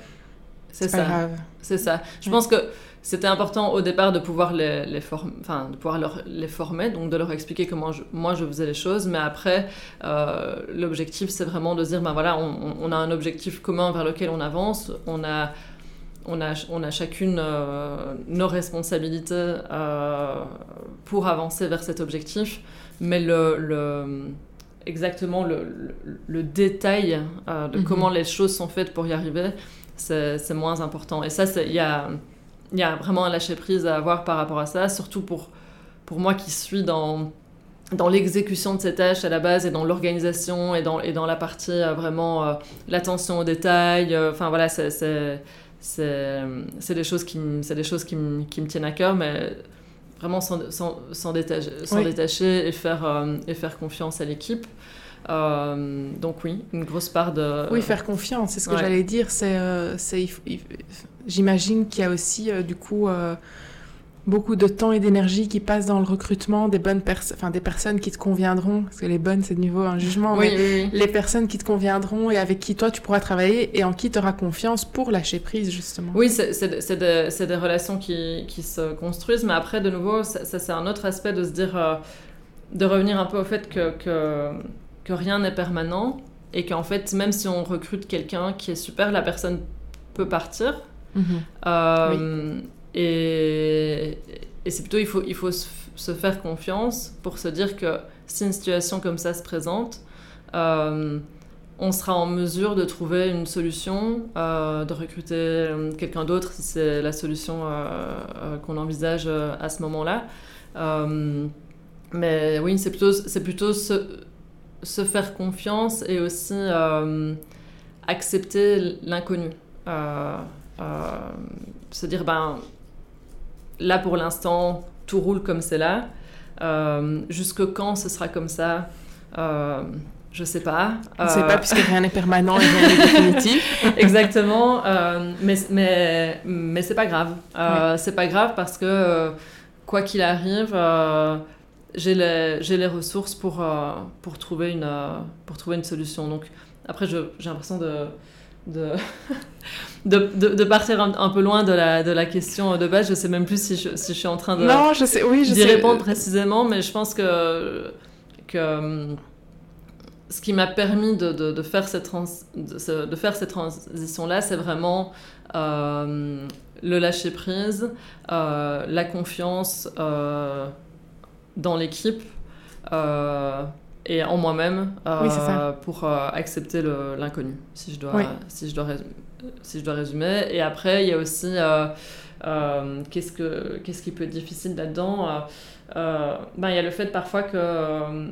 C'est pas grave. C'est ça. Je pense que c'était important au départ de pouvoir les, les enfin, de pouvoir leur, les former, donc de leur expliquer comment moi je faisais les choses. Mais après, euh, l'objectif, c'est vraiment de dire, ben voilà, on, on, a un objectif commun vers lequel on avance. On a on a, on a chacune euh, nos responsabilités euh, pour avancer vers cet objectif, mais le, exactement le, détail euh, de mhm. comment les choses sont faites pour y arriver, c'est moins important. Et ça, il y a, y a vraiment un lâcher-prise à avoir par rapport à ça, surtout pour, pour moi qui suis dans dans l'exécution de ces tâches à la base et dans l'organisation et dans, et dans la partie vraiment l'attention aux détails. Enfin voilà, c'est c'est des choses qui, des choses qui, me tiennent à cœur, mais vraiment s'en détacher, et, faire, euh, et faire confiance à l'équipe. Euh, donc oui, une grosse part de... Oui, faire confiance, c'est ce que j'allais dire. C'est, euh, J'imagine qu'il y a aussi, du coup beaucoup de temps et d'énergie qui passe dans le recrutement des bonnes personnes, enfin des personnes qui te conviendront, parce que les bonnes c'est de niveau un jugement, mais les personnes qui te conviendront et avec qui toi tu pourras travailler et en qui tu auras confiance pour lâcher prise justement. Oui, c'est des, des, relations qui, qui, se construisent, mais après de nouveau, ça, c'est un autre aspect de se dire, euh, de revenir un peu au fait que, que, que rien n'est permanent et qu'en fait même si on recrute quelqu'un qui est super, la personne peut partir. Mm-hmm. Euh, et, c'est plutôt, il faut, il faut se faire confiance pour se dire que si une situation comme ça se présente, euh, on sera en mesure de trouver une solution, euh, de recruter euh, quelqu'un d'autre si c'est la solution qu'on envisage à ce moment-là. mais oui, c'est plutôt, c'est plutôt se, se, faire confiance et aussi accepter l'inconnu. se dire, ben, là pour l'instant, tout roule comme c'est là. Euh, jusque quand ce sera comme ça euh, je sais pas. On ne sait pas euh, puisque rien n'est [laughs] permanent et rien n'est définitif. Exactement, mais, mais, mais c'est pas grave. C'est pas grave parce que quoi qu'il arrive, j'ai les, les, ressources pour, pour, trouver une, pour trouver une solution. Donc après, j'ai l'impression de [laughs] de, de, de, partir un, peu loin de la, de la question de base. Je sais même plus si je, si je suis en train de non, je sais, oui, d'y répondre précisément, mais je pense que, que ce qui m'a permis de, de, faire cette de, faire cette transition-là, c'est vraiment euh, le lâcher-prise, euh, la confiance euh, dans l'équipe et en moi-même euh, pour euh, accepter l'inconnu, si, je dois, si, je dois si je dois résumer. Et après, il y a aussi euh, qu'est-ce, que, qu'est-ce qui peut être difficile là-dedans ben, Il y a le fait parfois que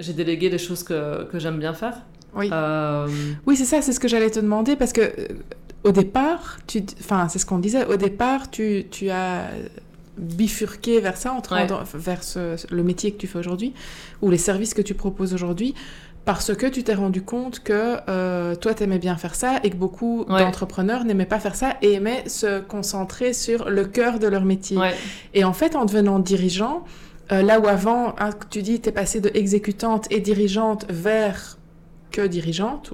j'ai délégué des choses que, que j'aime bien faire. Oui, oui c'est ça, c'est ce que j'allais te demander parce que au départ, tu, enfin, c'est ce qu'on disait, au départ, tu, tu as bifurquer vers ça, entre, vers le métier que tu fais aujourd'hui ou les services que tu proposes aujourd'hui parce que tu t'es rendu compte que euh, toi, tu aimais bien faire ça et que beaucoup d'entrepreneurs n'aimaient pas faire ça et aimaient se concentrer sur le cœur de leur métier. Et en fait, en devenant dirigeant, euh, là où avant, hein, tu dis, tu es passé de exécutante et dirigeante vers que dirigeante,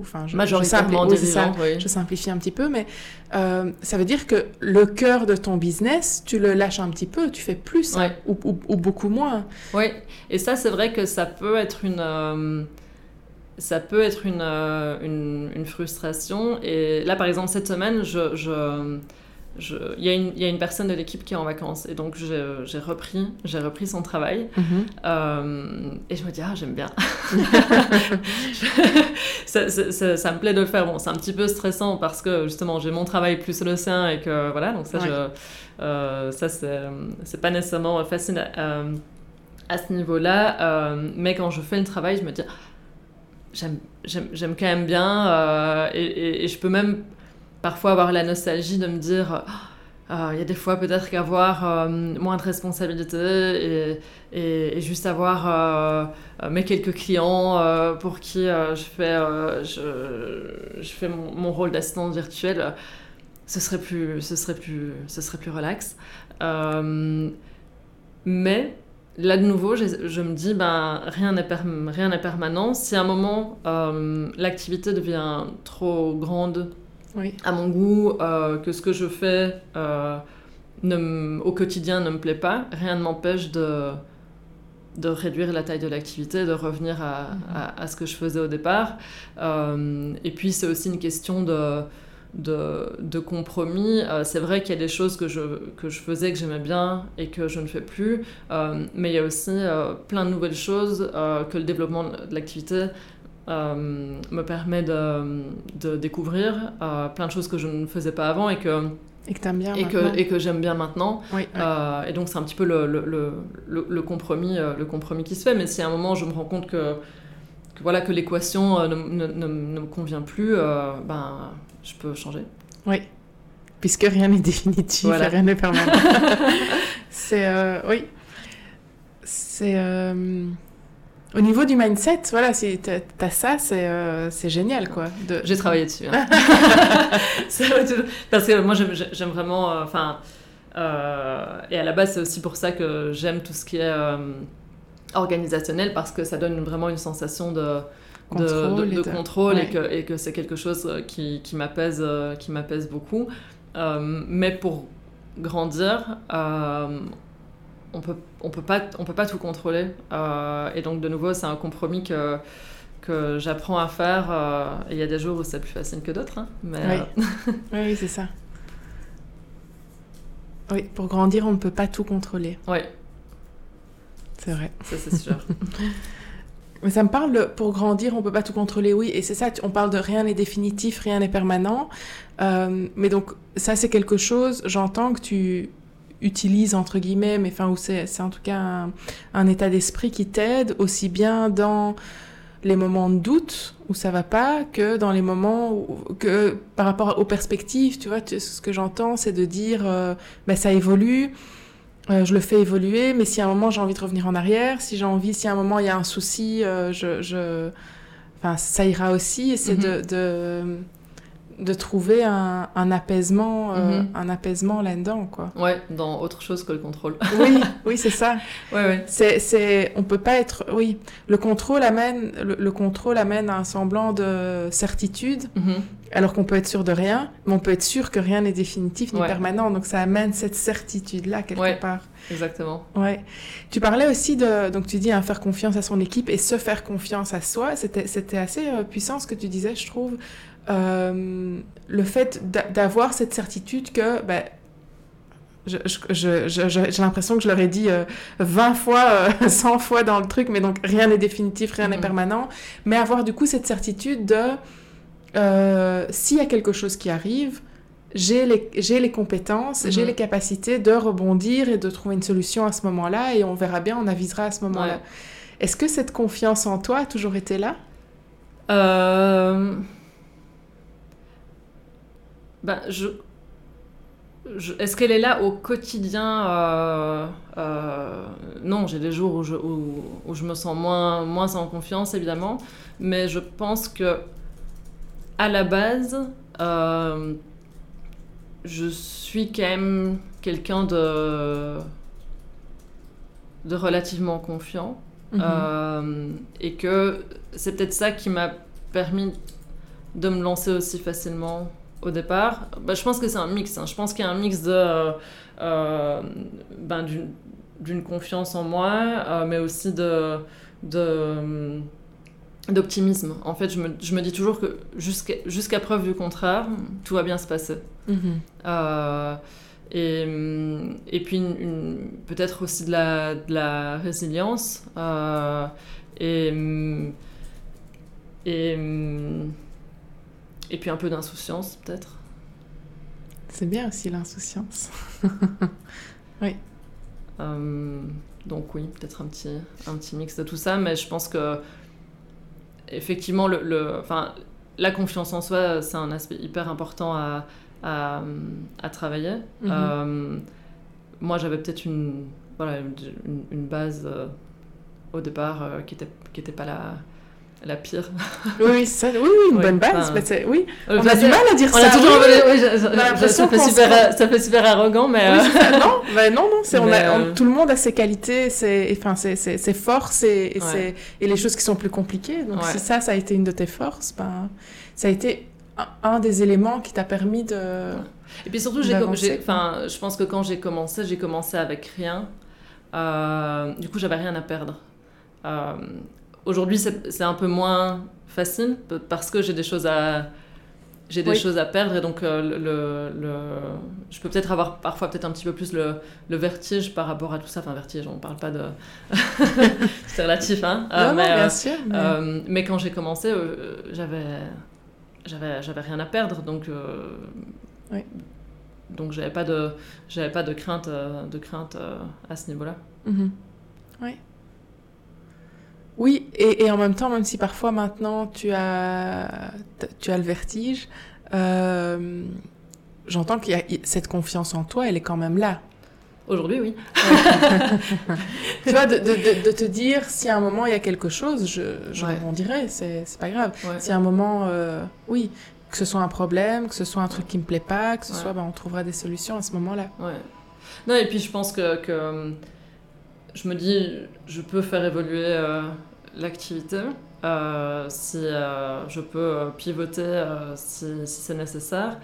enfin, je, Majoritairement je, simplifie, je simplifie un petit peu, mais euh, ça veut dire que le cœur de ton business, tu le lâches un petit peu, tu fais plus ou, ou, beaucoup moins. Oui, et ça, c'est vrai que ça peut être une. Euh, ça peut être une, euh, une, une, frustration. Et là, par exemple, cette semaine, je, je il y, a une, y, a une personne de l'équipe qui est en vacances et donc j'ai repris, repris son travail. Mhm. euh, et je me dis ah j'aime bien. [laughs] Ça, ça, me plaît de le faire. Bon c'est un petit peu stressant parce que justement j'ai mon travail plus le sien et que voilà donc ça euh, ça c'est pas nécessairement facile à, à ce niveau là euh, mais quand je fais le travail je me dis j'aime quand même bien et, et, je peux même parfois avoir la nostalgie de me dire euh, il y a des fois peut-être qu'avoir euh, moins de responsabilités et, et, juste avoir euh, mes quelques clients pour qui je fais, je, je, fais mon, rôle d'assistante virtuelle, ce serait plus, ce serait plus, ce serait plus relax. mais là de nouveau, je, je me dis, ben, rien n'est permanent. Si à un moment l'activité devient trop grande à mon goût, euh, que ce que je fais euh, au quotidien ne me plaît pas, rien ne m'empêche de, de réduire la taille de l'activité, de revenir à, mhm. à, ce que je faisais au départ. Euh, et puis c'est aussi une question de, de, de compromis. c'est vrai qu'il y a des choses que je, que je faisais, que j'aimais bien et que je ne fais plus, mais il y a aussi plein de nouvelles choses que le développement de l'activité euh, me permet de, de découvrir euh, plein de choses que je ne faisais pas avant et que et que bien et que, et que j'aime bien maintenant. Euh, et donc c'est un petit peu le, le, le, le, compromis, le compromis qui se fait. Mais si à un moment je me rends compte que, que voilà, que l'équation ne, ne, ne, me convient plus, ben, je peux changer. Oui, puisque rien n'est définitif, rien n'est permanent. [laughs] c'est... oui. C'est... Au niveau du mindset, voilà, si t'as ça, euh, c'est génial, quoi. De... J'ai travaillé dessus. Hein. [laughs] Parce que moi, j'aime vraiment... Euh, enfin... Euh, et à la base, c'est aussi pour ça que j'aime tout ce qui est organisationnel, parce que ça donne vraiment une sensation de contrôle, de, contrôle et que, et que c'est quelque chose qui, qui m'apaise beaucoup. mais pour grandir, on peut, on peut, pas, on peut pas tout contrôler. Euh, et donc, de nouveau, c'est un compromis que, que j'apprends à faire. Euh, et il y a des jours où c'est plus facile que d'autres. Hein, mais, oui, euh, [laughs] oui, c'est ça. Oui, pour grandir, on ne peut pas tout contrôler. Oui. C'est vrai. Ça, c'est sûr. [laughs] Mais ça me parle, pour grandir, on peut pas tout contrôler, oui, et c'est ça, on parle de rien n'est définitif, rien n'est permanent. mais donc, ça, c'est quelque chose, j'entends que tu, utilise entre guillemets, mais enfin où c'est en tout cas un, état d'esprit qui t'aide aussi bien dans les moments de doute où ça va pas que dans les moments où, que par rapport aux perspectives, tu vois, ce que j'entends c'est de dire euh, ben, ça évolue, euh, je le fais évoluer, mais si à un moment j'ai envie de revenir en arrière, si j'ai envie, si à un moment il y a un souci, euh, je, je, enfin ça ira aussi, et c'est de, de de trouver un, un apaisement, euh, mhm. un apaisement là-dedans, quoi. Ouais, dans autre chose que le contrôle. oui, oui, [laughs] c'est ça. ouais, ouais. C'est, c'est, on peut pas être, oui, le contrôle amène, le, contrôle amène un semblant de certitude, mhm. alors qu'on peut être sûr de rien, mais on peut être sûr que rien n'est définitif ni permanent, donc ça amène cette certitude-là quelque part. Exactement. Ouais. Tu parlais aussi de, donc tu dis, hein, faire confiance à son équipe et se faire confiance à soi. C'était, c'était assez euh, puissant ce que tu disais, je trouve. Euh, le fait d'avoir cette certitude que ben, j'ai l'impression que je l'aurais dit 20 euh, fois, 100 euh, [laughs] fois dans le truc, mais donc rien n'est définitif, rien n'est mm-hmm. permanent. Mais avoir du coup cette certitude de s'il y a quelque chose qui arrive, j'ai les, les, compétences, j'ai mm-hmm. les capacités de rebondir et de trouver une solution à ce moment-là et on verra bien, on avisera à ce moment-là. Est-ce que cette confiance en toi a toujours été là? Ben, je... Est-ce qu'elle est là au quotidien euh, euh, Non, j'ai des jours où je, où, je, me sens moins, moins en confiance, évidemment. Mais je pense que, à la base, euh, je suis quand même quelqu'un de, de relativement confiant. Mhm. et que c'est peut-être ça qui m'a permis de me lancer aussi facilement au départ bah, Je pense que c'est un mix. Hein. Je pense qu'il y a un mix de, euh, euh, ben, d'une confiance en moi, euh, mais aussi de, d'optimisme. En fait, je me, je me, dis toujours que jusqu'à, jusqu'à preuve du contraire, tout va bien se passer. Mm-hmm. et, et puis, une, peut-être aussi de la, de la résilience. et, et et puis un peu d'insouciance, peut-être. C'est bien aussi l'insouciance. [laughs] oui. Euh, donc oui, peut-être un petit, un petit mix de tout ça, mais je pense que effectivement, le, le, enfin, la confiance en soi, c'est un aspect hyper important à, à, à travailler. Mhm. moi, j'avais peut-être une, voilà, une, une base au départ qui n'était qui était pas la la pire. oui, ça, oui, oui, une bonne base. oui, on a du mal à dire on ça. A toujours, ça, fait super, ça fait super arrogant, mais. Euh, non, [laughs] bah, non, non, c'est, on a, euh, tout le monde a ses qualités, ses, enfin, ses, ses, forces et, et, et, les choses qui sont plus compliquées. Donc, si ça, ça a été une de tes forces, ben, ça a été un, des éléments qui t'a permis de. Et puis surtout, j'ai, enfin, je pense que quand j'ai commencé, j'ai commencé avec rien. Euh, du coup, j'avais rien à perdre. Euh, Aujourd'hui, c'est un peu moins facile parce que j'ai des choses à j'ai des choses à perdre et donc euh, le, le, je peux peut-être avoir parfois peut-être un petit peu plus le, le, vertige par rapport à tout ça. Enfin, vertige, on ne parle pas de... [laughs] c'est relatif, hein non, mais, bien euh, sûr. Mais... Euh, mais quand j'ai commencé, j'avais j'avais rien à perdre, donc... Oui. Donc j'avais pas de j'avais pas de crainte de crainte à ce niveau-là. Mm-hmm. Oui. Oui, et, et, en même temps, même si parfois maintenant tu as, tu as le vertige, euh, j'entends qu'il y a cette confiance en toi, elle est quand même là. Aujourd'hui, oui. [laughs] tu vois, de, de, de, te dire, si à un moment il y a quelque chose, je, je ouais. rebondirai, c'est pas grave. Si à un moment, euh, oui, que ce soit un problème, que ce soit un truc qui me plaît pas, que ce soit, ben, on trouvera des solutions à ce moment-là. Ouais. Non, et puis je pense que, que je me dis, je peux faire évoluer euh, l'activité. Euh, si euh, je peux pivoter si, si c'est nécessaire.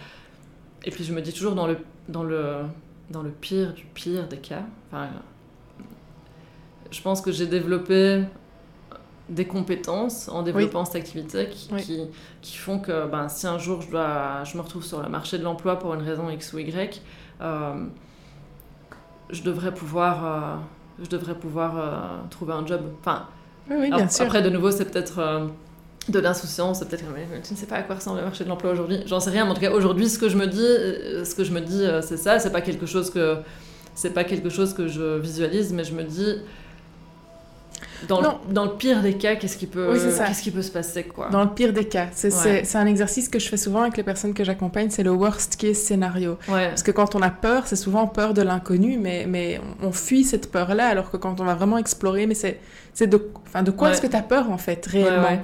Et puis je me dis toujours dans le, dans le, dans le pire du pire des cas. Enfin, je pense que j'ai développé des compétences en développant oui. cette activité qui, oui. qui, qui, font que ben, si un jour je, dois, je me retrouve sur le marché de l'emploi pour une raison X ou Y, je devrais pouvoir je devrais pouvoir euh, trouver un job. Enfin, oui, oui, bien sûr. Après, de nouveau, c'est peut-être euh, de l'insouciance, c'est peut-être tu ne sais pas à quoi ressemble le marché de l'emploi aujourd'hui. J'en sais rien, mais en tout cas, aujourd'hui, ce que je me dis, euh, ce que je me dis, c'est ça. C'est pas quelque chose que c'est pas quelque chose que je visualise, mais je me dis dans, le, dans le, pire des cas, qu'est-ce qui, peut, oui, qu'est-ce qui peut se passer quoi? Dans le pire des cas. C'est, ouais. un exercice que je fais souvent avec les personnes que j'accompagne, c'est le worst case scénario. Ouais. Parce que quand on a peur, c'est souvent peur de l'inconnu, mais, mais on fuit cette peur-là, alors que quand on va vraiment explorer, mais c'est, de, quoi ouais. est-ce que tu as peur en fait, réellement?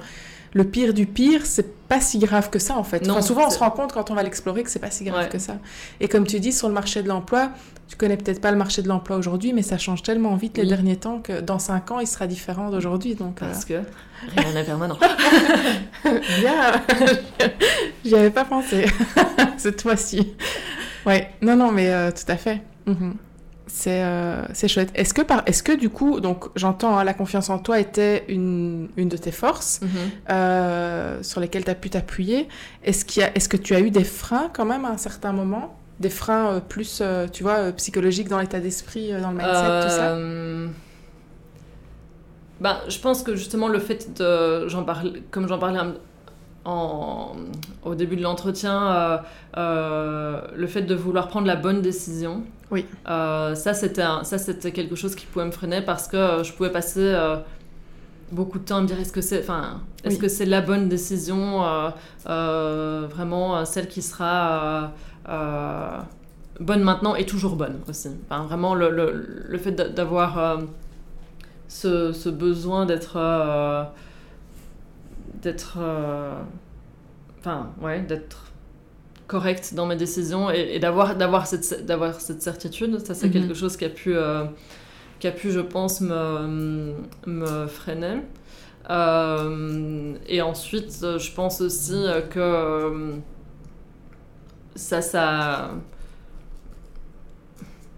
Le pire du pire, c'est pas si grave que ça en fait. Non, enfin, souvent, on se rend compte quand on va l'explorer que c'est pas si grave ouais. que ça. Et comme tu dis, sur le marché de l'emploi, tu connais peut-être pas le marché de l'emploi aujourd'hui, mais ça change tellement vite les derniers temps que dans cinq ans, il sera différent d'aujourd'hui. Donc, euh, Parce que [laughs] rien n'est permanent. [laughs] Bien, [laughs] j'y avais pas pensé cette fois-ci. Ouais, non, non, mais euh, tout à fait. Mhm. C'est euh, c'est chouette. Est-ce que, par, est que du coup, donc j'entends, hein, la confiance en toi était une, une de tes forces Mhm. euh, sur lesquelles tu as pu t'appuyer. Est-ce est-ce que tu as eu des freins quand même à un certain moment? Des freins euh, plus, tu vois, psychologiques dans l'état d'esprit, dans le mindset, tout ça? Ben, je pense que justement le fait de, j'en parle, comme j'en parlais un- en, au début de l'entretien, euh, euh, le fait de vouloir prendre la bonne décision, Oui. euh, ça c'était un- ça c'était quelque chose qui pouvait me freiner parce que je pouvais passer beaucoup de temps à me dire est-ce que c'est, enfin, est-ce Oui. que c'est la bonne décision, euh, euh, vraiment celle qui sera euh, bonne maintenant et toujours bonne aussi. Enfin, vraiment le, le, le fait d'a- d'avoir ce, ce besoin d'être d'être euh, enfin ouais d'être correct dans mes décisions et, et d'avoir d'avoir cette d'avoir cette certitude ça c'est Mhm. quelque chose qui a pu euh, qui a pu je pense me me freiner Euh, et ensuite je pense aussi que ça ça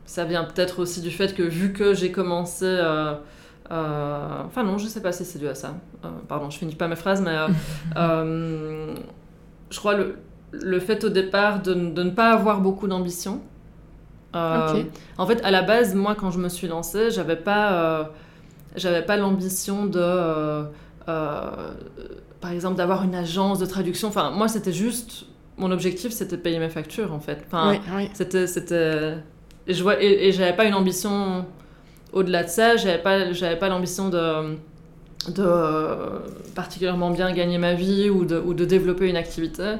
ça vient peut-être aussi du fait que vu que j'ai commencé euh, euh, enfin non, je sais pas si c'est dû à ça. Euh, pardon, je finis pas mes phrases, mais euh, [laughs] je crois le, le fait au départ de, de ne pas avoir beaucoup d'ambition. En fait, à la base, moi, quand je me suis lancée, j'avais pas, j'avais pas l'ambition de, par exemple, d'avoir une agence de traduction. Enfin, moi, c'était juste mon objectif, c'était de payer mes factures, en fait. Enfin, oui, oui. c'était, c'était, et je vois, et, et j'avais pas une ambition au-delà de ça. J'avais pas, j'avais pas l'ambition de, de particulièrement bien gagner ma vie ou de, ou de développer une activité.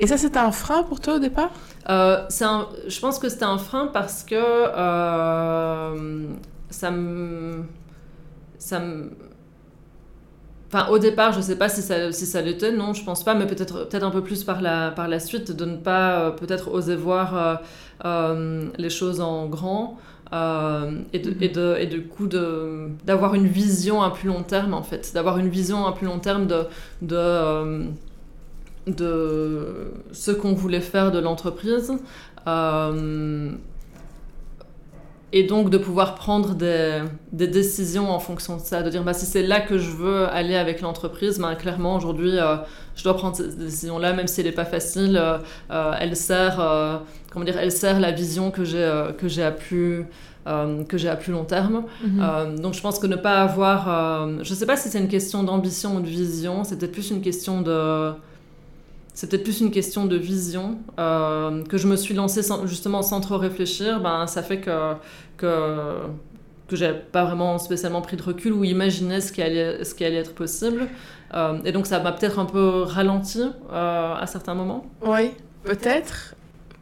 Et ça, c'était un frein pour toi au départ? Euh, un, Je pense que c'était un frein parce que euh, ça me... Ça me Enfin, au départ, je ne sais pas si ça, si ça l'était, non, je pense pas, mais peut-être peut un peu plus par la, par la suite, de ne pas euh, peut-être oser voir les choses en grand. Euh, et, de, et, de, et, du coup d'avoir une vision à plus long terme en fait, d'avoir une vision à plus long terme de, de, euh, de ce qu'on voulait faire de l'entreprise. Euh, et donc de pouvoir prendre des, des, décisions en fonction de ça, de dire bah, si c'est là que je veux aller avec l'entreprise, bah, clairement aujourd'hui je dois prendre cette décision-là, même si elle n'est pas facile, elle sert, comment dire, elle sert la vision que j'ai que j'ai à plus euh, que j'ai à plus long terme. Mhm. Euh, donc je pense que ne pas avoir... Euh, je ne sais pas si c'est une question d'ambition ou de vision, c'est peut-être plus une question de... C'est peut-être plus une question de vision que je me suis lancée justement sans trop réfléchir. Ben, ça fait que, que, que j'ai pas vraiment spécialement pris de recul ou imaginé ce qui allait, ce qui allait être possible. et donc ça m'a peut-être un peu ralenti à certains moments. Oui, peut-être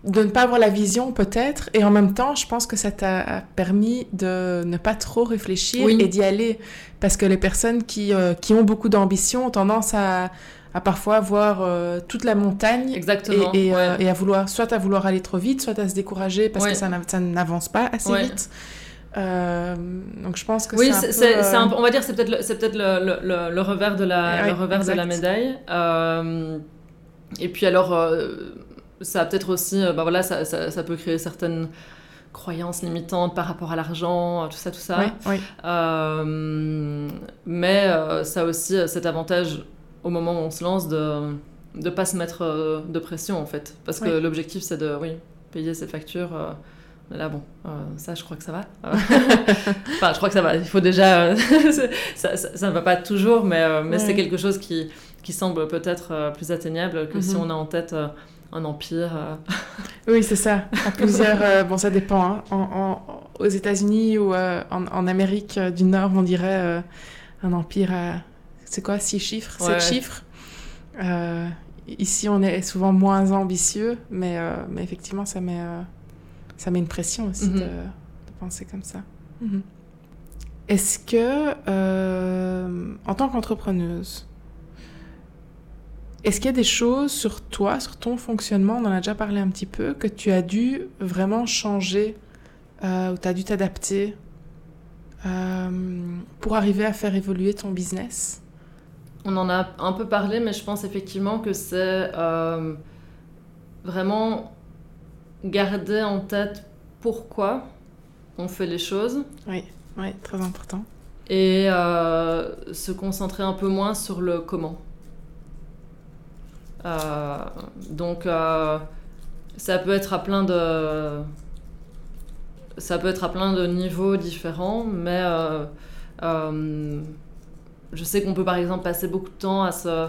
de ne pas avoir la vision peut-être, et en même temps, je pense que ça t'a permis de ne pas trop réfléchir et d'y aller, parce que les personnes qui, euh, qui ont beaucoup d'ambition ont tendance à, à parfois voir euh, toute la montagne Exactement, et, euh, et, à vouloir, soit à vouloir aller trop vite, soit à se décourager parce que ça n'avance pas assez vite. donc je pense que oui, c'est on va dire c'est peut-être c'est peut-être le, le, le, revers de la le revers de la médaille. et puis alors ça peut-être aussi, euh, bah voilà, ça, ça, peut créer certaines croyances limitantes par rapport à l'argent, euh, tout ça, tout ça. Euh, mais ça a aussi cet avantage au moment où on se lance de ne pas se mettre de pression en fait. Parce que l'objectif c'est de oui, payer ses factures. Là, bon, ça, je crois que ça va. [laughs] enfin, je crois que ça va. Il faut déjà. [laughs] ça, ne va pas toujours, mais, mais c'est quelque chose qui, qui semble peut-être plus atteignable que si mhm. on a en tête un empire. Euh. [laughs] Oui, c'est ça. En plusieurs. Euh, bon, ça dépend. Hein. aux États-Unis ou euh, en, Amérique du Nord, on dirait un empire à. C'est quoi Six chiffres? Sept chiffres? Ici, on est souvent moins ambitieux, mais, mais effectivement, ça met, ça met une pression aussi mhm. de, penser comme ça. Mhm. Est-ce que, en tant qu'entrepreneuse, est-ce qu'il y a des choses sur toi, sur ton fonctionnement, on en a déjà parlé un petit peu, que tu as dû vraiment changer euh, ou tu as dû t'adapter euh, pour arriver à faire évoluer ton business? On en a un peu parlé, mais je pense effectivement que c'est euh, vraiment garder en tête pourquoi on fait les choses. Oui, oui très important. Et se concentrer un peu moins sur le comment. Euh, donc, euh, ça peut être à plein de ça peut être à plein de niveaux différents, mais euh, je sais qu'on peut par exemple passer beaucoup de temps à se,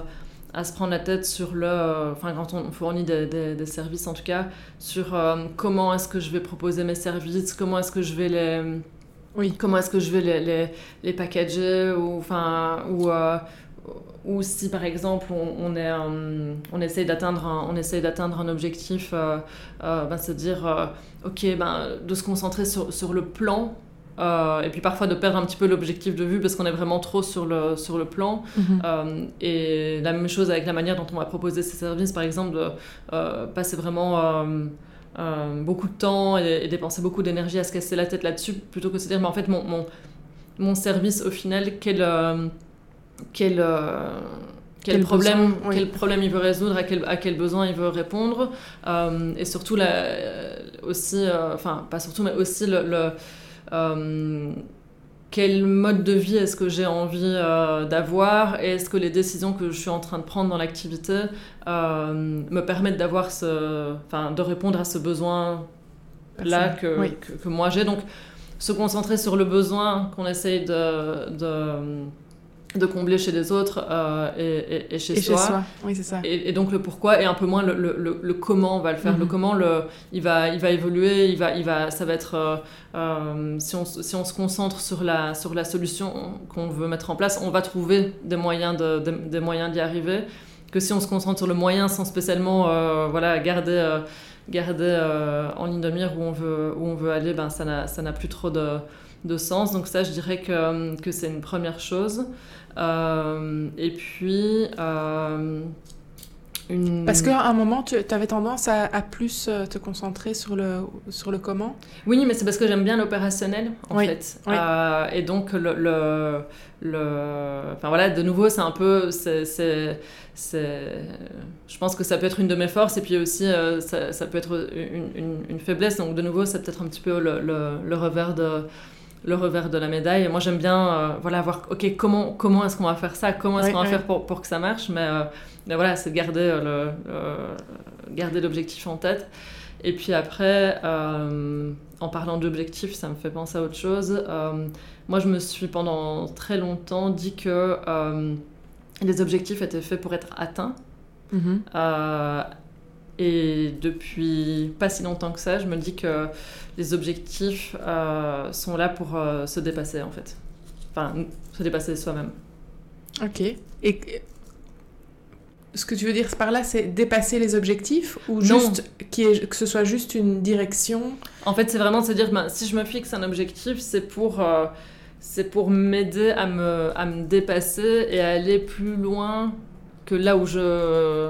à se prendre la tête sur le, enfin quand on fournit des, des, services en tout cas, sur comment est-ce que je vais proposer mes services, comment est-ce que je vais les, oui. comment est-ce que je vais les, les, les packager ou enfin ou ou si par exemple on, est, on essaye d'atteindre un, on essaye d'atteindre un objectif, euh, euh ben, c'est dire euh, ok ben, de se concentrer sur, sur le plan euh, et puis parfois de perdre un petit peu l'objectif de vue parce qu'on est vraiment trop sur le, sur le plan. Mhm. et la même chose avec la manière dont on va proposer ces services, par exemple, de passer vraiment beaucoup de temps et, dépenser beaucoup d'énergie à se casser la tête là-dessus plutôt que de se dire mais en fait mon, mon, mon service au final, quel quel, euh, quel, problème, quel problème il veut résoudre, à quel, à quel besoin il veut répondre, euh, et surtout la, euh, aussi, enfin pas surtout, mais aussi le, quel mode de vie est-ce que j'ai envie d'avoir et est-ce que les décisions que je suis en train de prendre dans l'activité me permettent d'avoir ce, enfin de répondre à ce besoin là que, que, moi j'ai. Donc se concentrer sur le besoin qu'on essaye de, de de combler chez les autres euh, et, et, chez, soi. Oui, c'est ça. Et, donc le pourquoi et un peu moins le, le, le, comment on va le faire. Le mhm. comment, le, il, va, il va évoluer, il va, il va, ça va être... Euh, euh, si, on, si on se concentre sur la, sur la solution qu'on veut mettre en place, on va trouver des moyens de, des, moyens d'y arriver. Que si on se concentre sur le moyen sans spécialement voilà, garder, garder en ligne de mire où on veut, où on veut aller, ben, ça n'a plus trop de de sens. Donc ça, je dirais que, que c'est une première chose. Euh, et puis... Euh, une... Parce qu'à un moment, tu avais tendance à, à, plus euh, te concentrer sur le, sur le comment? Oui, mais c'est parce que j'aime bien l'opérationnel, en fait. et donc, le, le, le, Enfin voilà, de nouveau, c'est un peu... c'est je pense que ça peut être une de mes forces, et puis aussi, ça, ça, peut être une, une, une, faiblesse. Donc, de nouveau, c'est peut-être un petit peu le, le revers de le revers de la médaille. Et moi, j'aime bien euh, voilà, voir, OK, comment, comment est-ce qu'on va faire ça? Comment est-ce qu'on va faire pour, pour, que ça marche? Mais, euh, mais, voilà, c'est de garder, euh, le, garder l'objectif en tête. Et puis après, en parlant d'objectif, ça me fait penser à autre chose. moi, je me suis pendant très longtemps dit que les objectifs étaient faits pour être atteints. Mm-hmm. Et depuis pas si longtemps que ça, je me dis que les objectifs euh, sont là pour euh, se dépasser en fait. Enfin, se dépasser soi-même. Ok. Et ce que tu veux dire par là, c'est dépasser les objectifs ou juste que ce soit juste une direction? En fait, c'est vraiment de se dire, ben, si je me fixe un objectif, c'est pour, euh, c'est pour m'aider à me, à me dépasser et à aller plus loin que là où je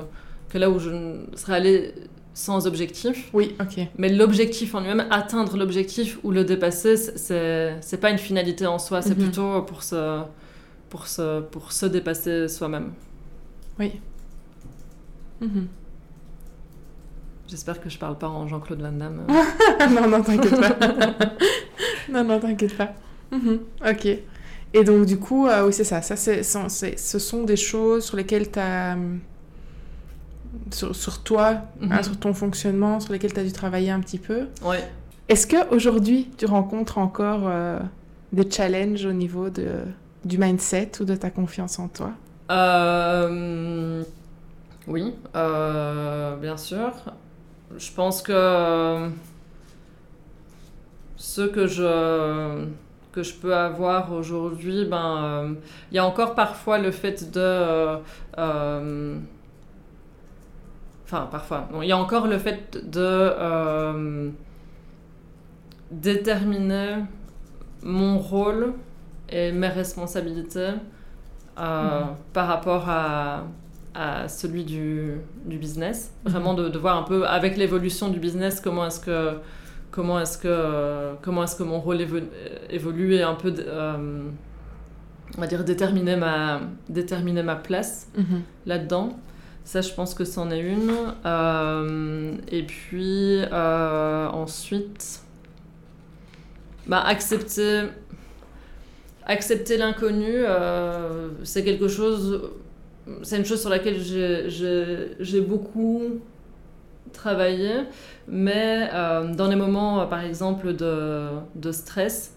que là où je serais allée sans objectif. Oui, ok. Mais l'objectif en lui-même, atteindre l'objectif ou le dépasser, c'est pas une finalité en soi, c'est mhm. plutôt pour se, pour, se, pour se dépasser soi-même. Oui. Mhm. J'espère que je parle pas en Jean-Claude Van Damme. [laughs] non, non, t'inquiète pas. [laughs] non, non, t'inquiète pas. Mhm. Ok. Et donc, du coup, euh, oui, c'est ça. ça c'est, ce sont des choses sur lesquelles tu as sur, toi, hein, mhm. sur ton fonctionnement, sur lesquels tu as dû travailler un petit peu. Ouais. Est-ce qu'aujourd'hui, tu rencontres encore euh, des challenges au niveau de, du mindset ou de ta confiance en toi? Euh, Oui, euh, bien sûr. Je pense que ce que je, que je peux avoir aujourd'hui, ben, il y a encore parfois le fait de Enfin, parfois. il y a encore le fait de euh, déterminer mon rôle et mes responsabilités euh, mhm. par rapport à, à celui du, du business. Mhm. Vraiment de, de, voir un peu avec l'évolution du business comment est-ce que comment est-ce que comment est-ce que mon rôle évolue et un peu euh, on va dire déterminer ma déterminer ma place mhm. là-dedans. Ça, je pense que c'en est une. Euh, et puis, euh, ensuite, bah, accepter, accepter l'inconnu, euh, c'est quelque chose, c'est une chose sur laquelle j'ai beaucoup travaillé, mais dans les moments, par exemple, de, de stress,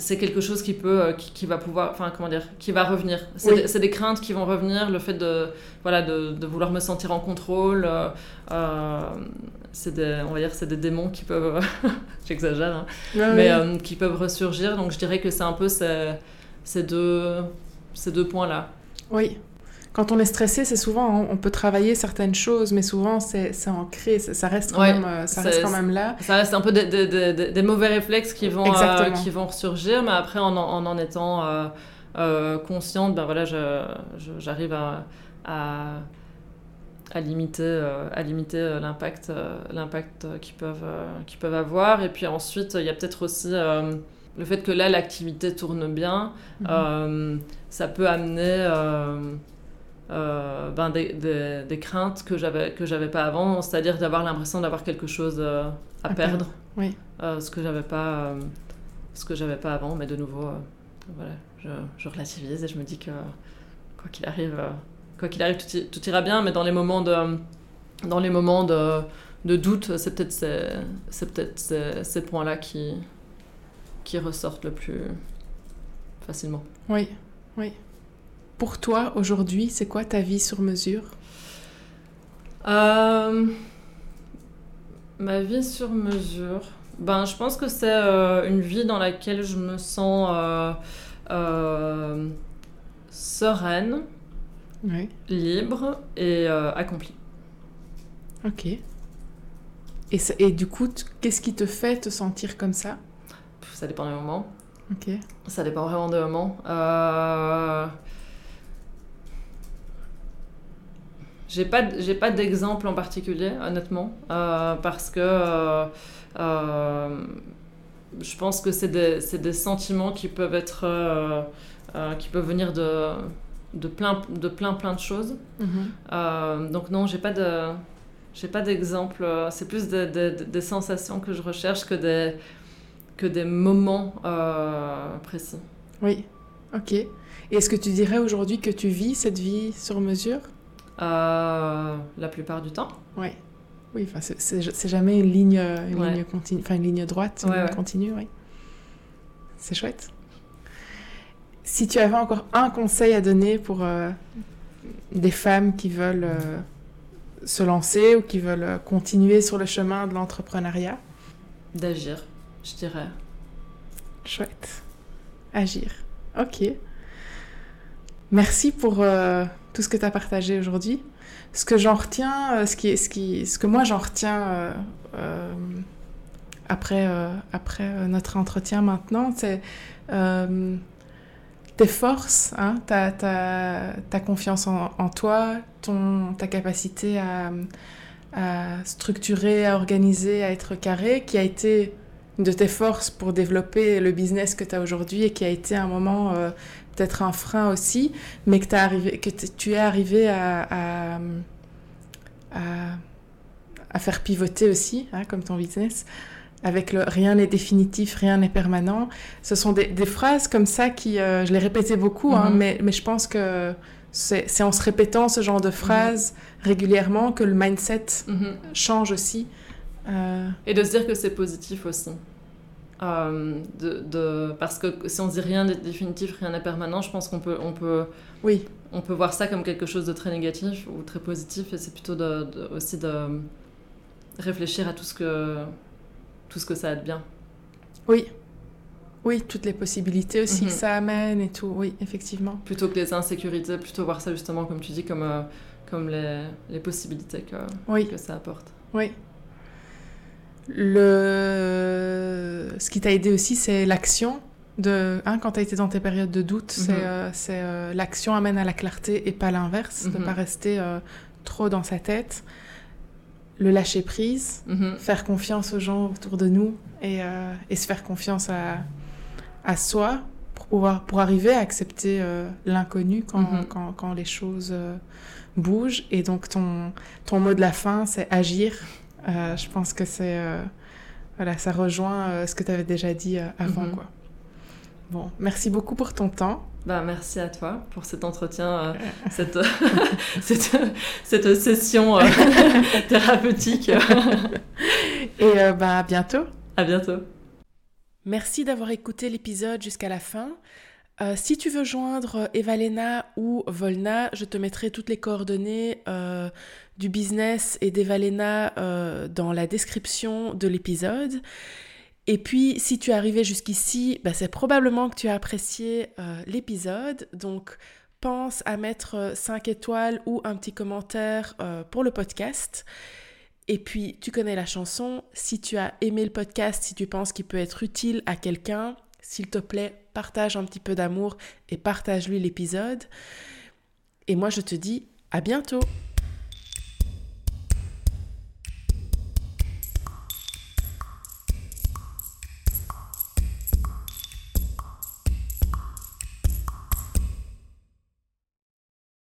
c'est quelque chose qui peut euh, qui, va pouvoir enfin comment dire qui va revenir. C'est des, craintes qui vont revenir le fait de voilà de, de vouloir me sentir en contrôle euh, euh c'est des on va dire c'est des démons qui peuvent [laughs] j'exagère hein, mais euh, qui peuvent ressurgir. Donc je dirais que c'est un peu ces, ces deux ces deux points là oui quand on est stressé, c'est souvent, on peut travailler certaines choses, mais souvent c'est ancré, ça reste quand, même, euh, ça reste quand même là. Ça reste un peu des, mauvais réflexes qui vont, euh, qui vont ressurgir, mais après en en, en étant euh, consciente, ben voilà, j'arrive à, à, limiter, à limiter l'impact l'impact qu'ils peuvent, qu'ils peuvent avoir. Et puis ensuite, il y a peut-être aussi le fait que là, l'activité tourne bien, mhm. ça peut amener euh, ben des, des, craintes que j'avais que j'avais pas avant, c'est-à-dire d'avoir l'impression d'avoir quelque chose euh, à, perdre, Oui. Euh, ce que j'avais pas ce que j'avais pas avant, mais de nouveau voilà, je, je, relativise et je me dis que quoi qu'il arrive quoi qu'il arrive tout, tout, ira bien, mais dans les moments de dans les moments de, de doute, c'est peut-être ces, c'est peut-être ces, ces points-là qui qui ressortent le plus facilement. Oui, oui. Pour toi, aujourd'hui, c'est quoi ta vie sur mesure? Euh, Ma vie sur mesure, ben, je pense que c'est euh, une vie dans laquelle je me sens euh, sereine, libre et accomplie. Ok. Et, et du coup, qu'est-ce qui te fait te sentir comme ça? Ça dépend des moments. Ok. Ça dépend vraiment des moments. Euh... J'ai pas, j'ai pas d'exemple en particulier, honnêtement, euh, parce que euh, euh, je pense que c'est des, c'est des sentiments qui peuvent être, qui peuvent venir de, de plein, de plein, plein de choses. Mm-hmm. donc non, j'ai pas de, j'ai pas d'exemple. C'est plus des, des, des, sensations que je recherche que des, que des moments précis. Oui, ok. Et est-ce que tu dirais aujourd'hui que tu vis cette vie sur mesure? Euh, la plupart du temps. Oui. Oui, enfin, c'est jamais une ligne, une ligne continue, enfin une ligne droite, une ligne continue, oui. C'est chouette. Si tu avais encore un conseil à donner pour euh, des femmes qui veulent euh, se lancer ou qui veulent continuer sur le chemin de l'entrepreneuriat? D'agir, je dirais. Chouette. Agir. Ok. Merci pour tout ce que tu as partagé aujourd'hui. Ce que j'en retiens, euh, ce, qui, ce, qui, ce que moi j'en retiens euh, euh, après, après notre entretien maintenant, c'est tes forces, hein, ta, ta, ta, confiance en, toi, ton, ta capacité à, à, structurer, à organiser, à être carré, qui a été de tes forces pour développer le business que tu as aujourd'hui et qui a été un moment peut-être un frein aussi, mais que, as arrivé, que tu es arrivé à, à, à, faire pivoter aussi, hein, comme ton business, avec le rien n'est définitif, rien n'est permanent. Ce sont des, des, phrases comme ça qui, euh, je les répétais beaucoup, hein, mm-hmm. mais, mais je pense que c'est en se répétant ce genre de phrases mm-hmm. régulièrement que le mindset mm-hmm. change aussi. Euh... Et de se dire que c'est positif aussi. Euh, de, de, parce que si on dit rien n'est définitif, rien n'est permanent, je pense qu'on peut, on peut, oui. on peut voir ça comme quelque chose de très négatif ou très positif, et c'est plutôt de, aussi de réfléchir à tout ce que, tout ce que ça a de bien. Oui. Oui, toutes les possibilités aussi que mhm. ça amène et tout, oui, effectivement. Plutôt que les insécurités, plutôt voir ça justement, comme tu dis, comme, euh, comme les, les possibilités que, oui. que ça apporte. Oui. Le... Ce qui t'a aidé aussi, c'est l'action. De, hein, quand tu as été dans tes périodes de doute, c'est mhm. euh, euh, l'action amène à la clarté et pas l'inverse, ne mhm. pas rester euh, trop dans sa tête. Le lâcher prise, mhm. faire confiance aux gens autour de nous et, et se faire confiance à, à, soi pour, pouvoir, pour arriver à accepter l'inconnu quand, quand, quand, les choses bougent. Et donc ton, ton mot de la fin, c'est agir euh, je pense que c'est euh, voilà, ça rejoint euh, ce que tu avais déjà dit avant mhm. quoi. Bon, merci beaucoup pour ton temps. Bah, merci à toi pour cet entretien, [laughs] cette, [laughs] cette, cette, session [laughs] thérapeutique. Et bah, à bientôt. À bientôt. Merci d'avoir écouté l'épisode jusqu'à la fin. Euh, si tu veux joindre Evalena ou Volna, je te mettrai toutes les coordonnées euh, du business et d'Evalena euh, dans la description de l'épisode. Et puis, si tu es arrivé jusqu'ici, bah, c'est probablement que tu as apprécié l'épisode. Donc, pense à mettre 5 étoiles ou un petit commentaire pour le podcast. Et puis, tu connais la chanson. Si tu as aimé le podcast, si tu penses qu'il peut être utile à quelqu'un, s'il te plaît, partage un petit peu d'amour et partage-lui l'épisode. Et moi, je te dis à bientôt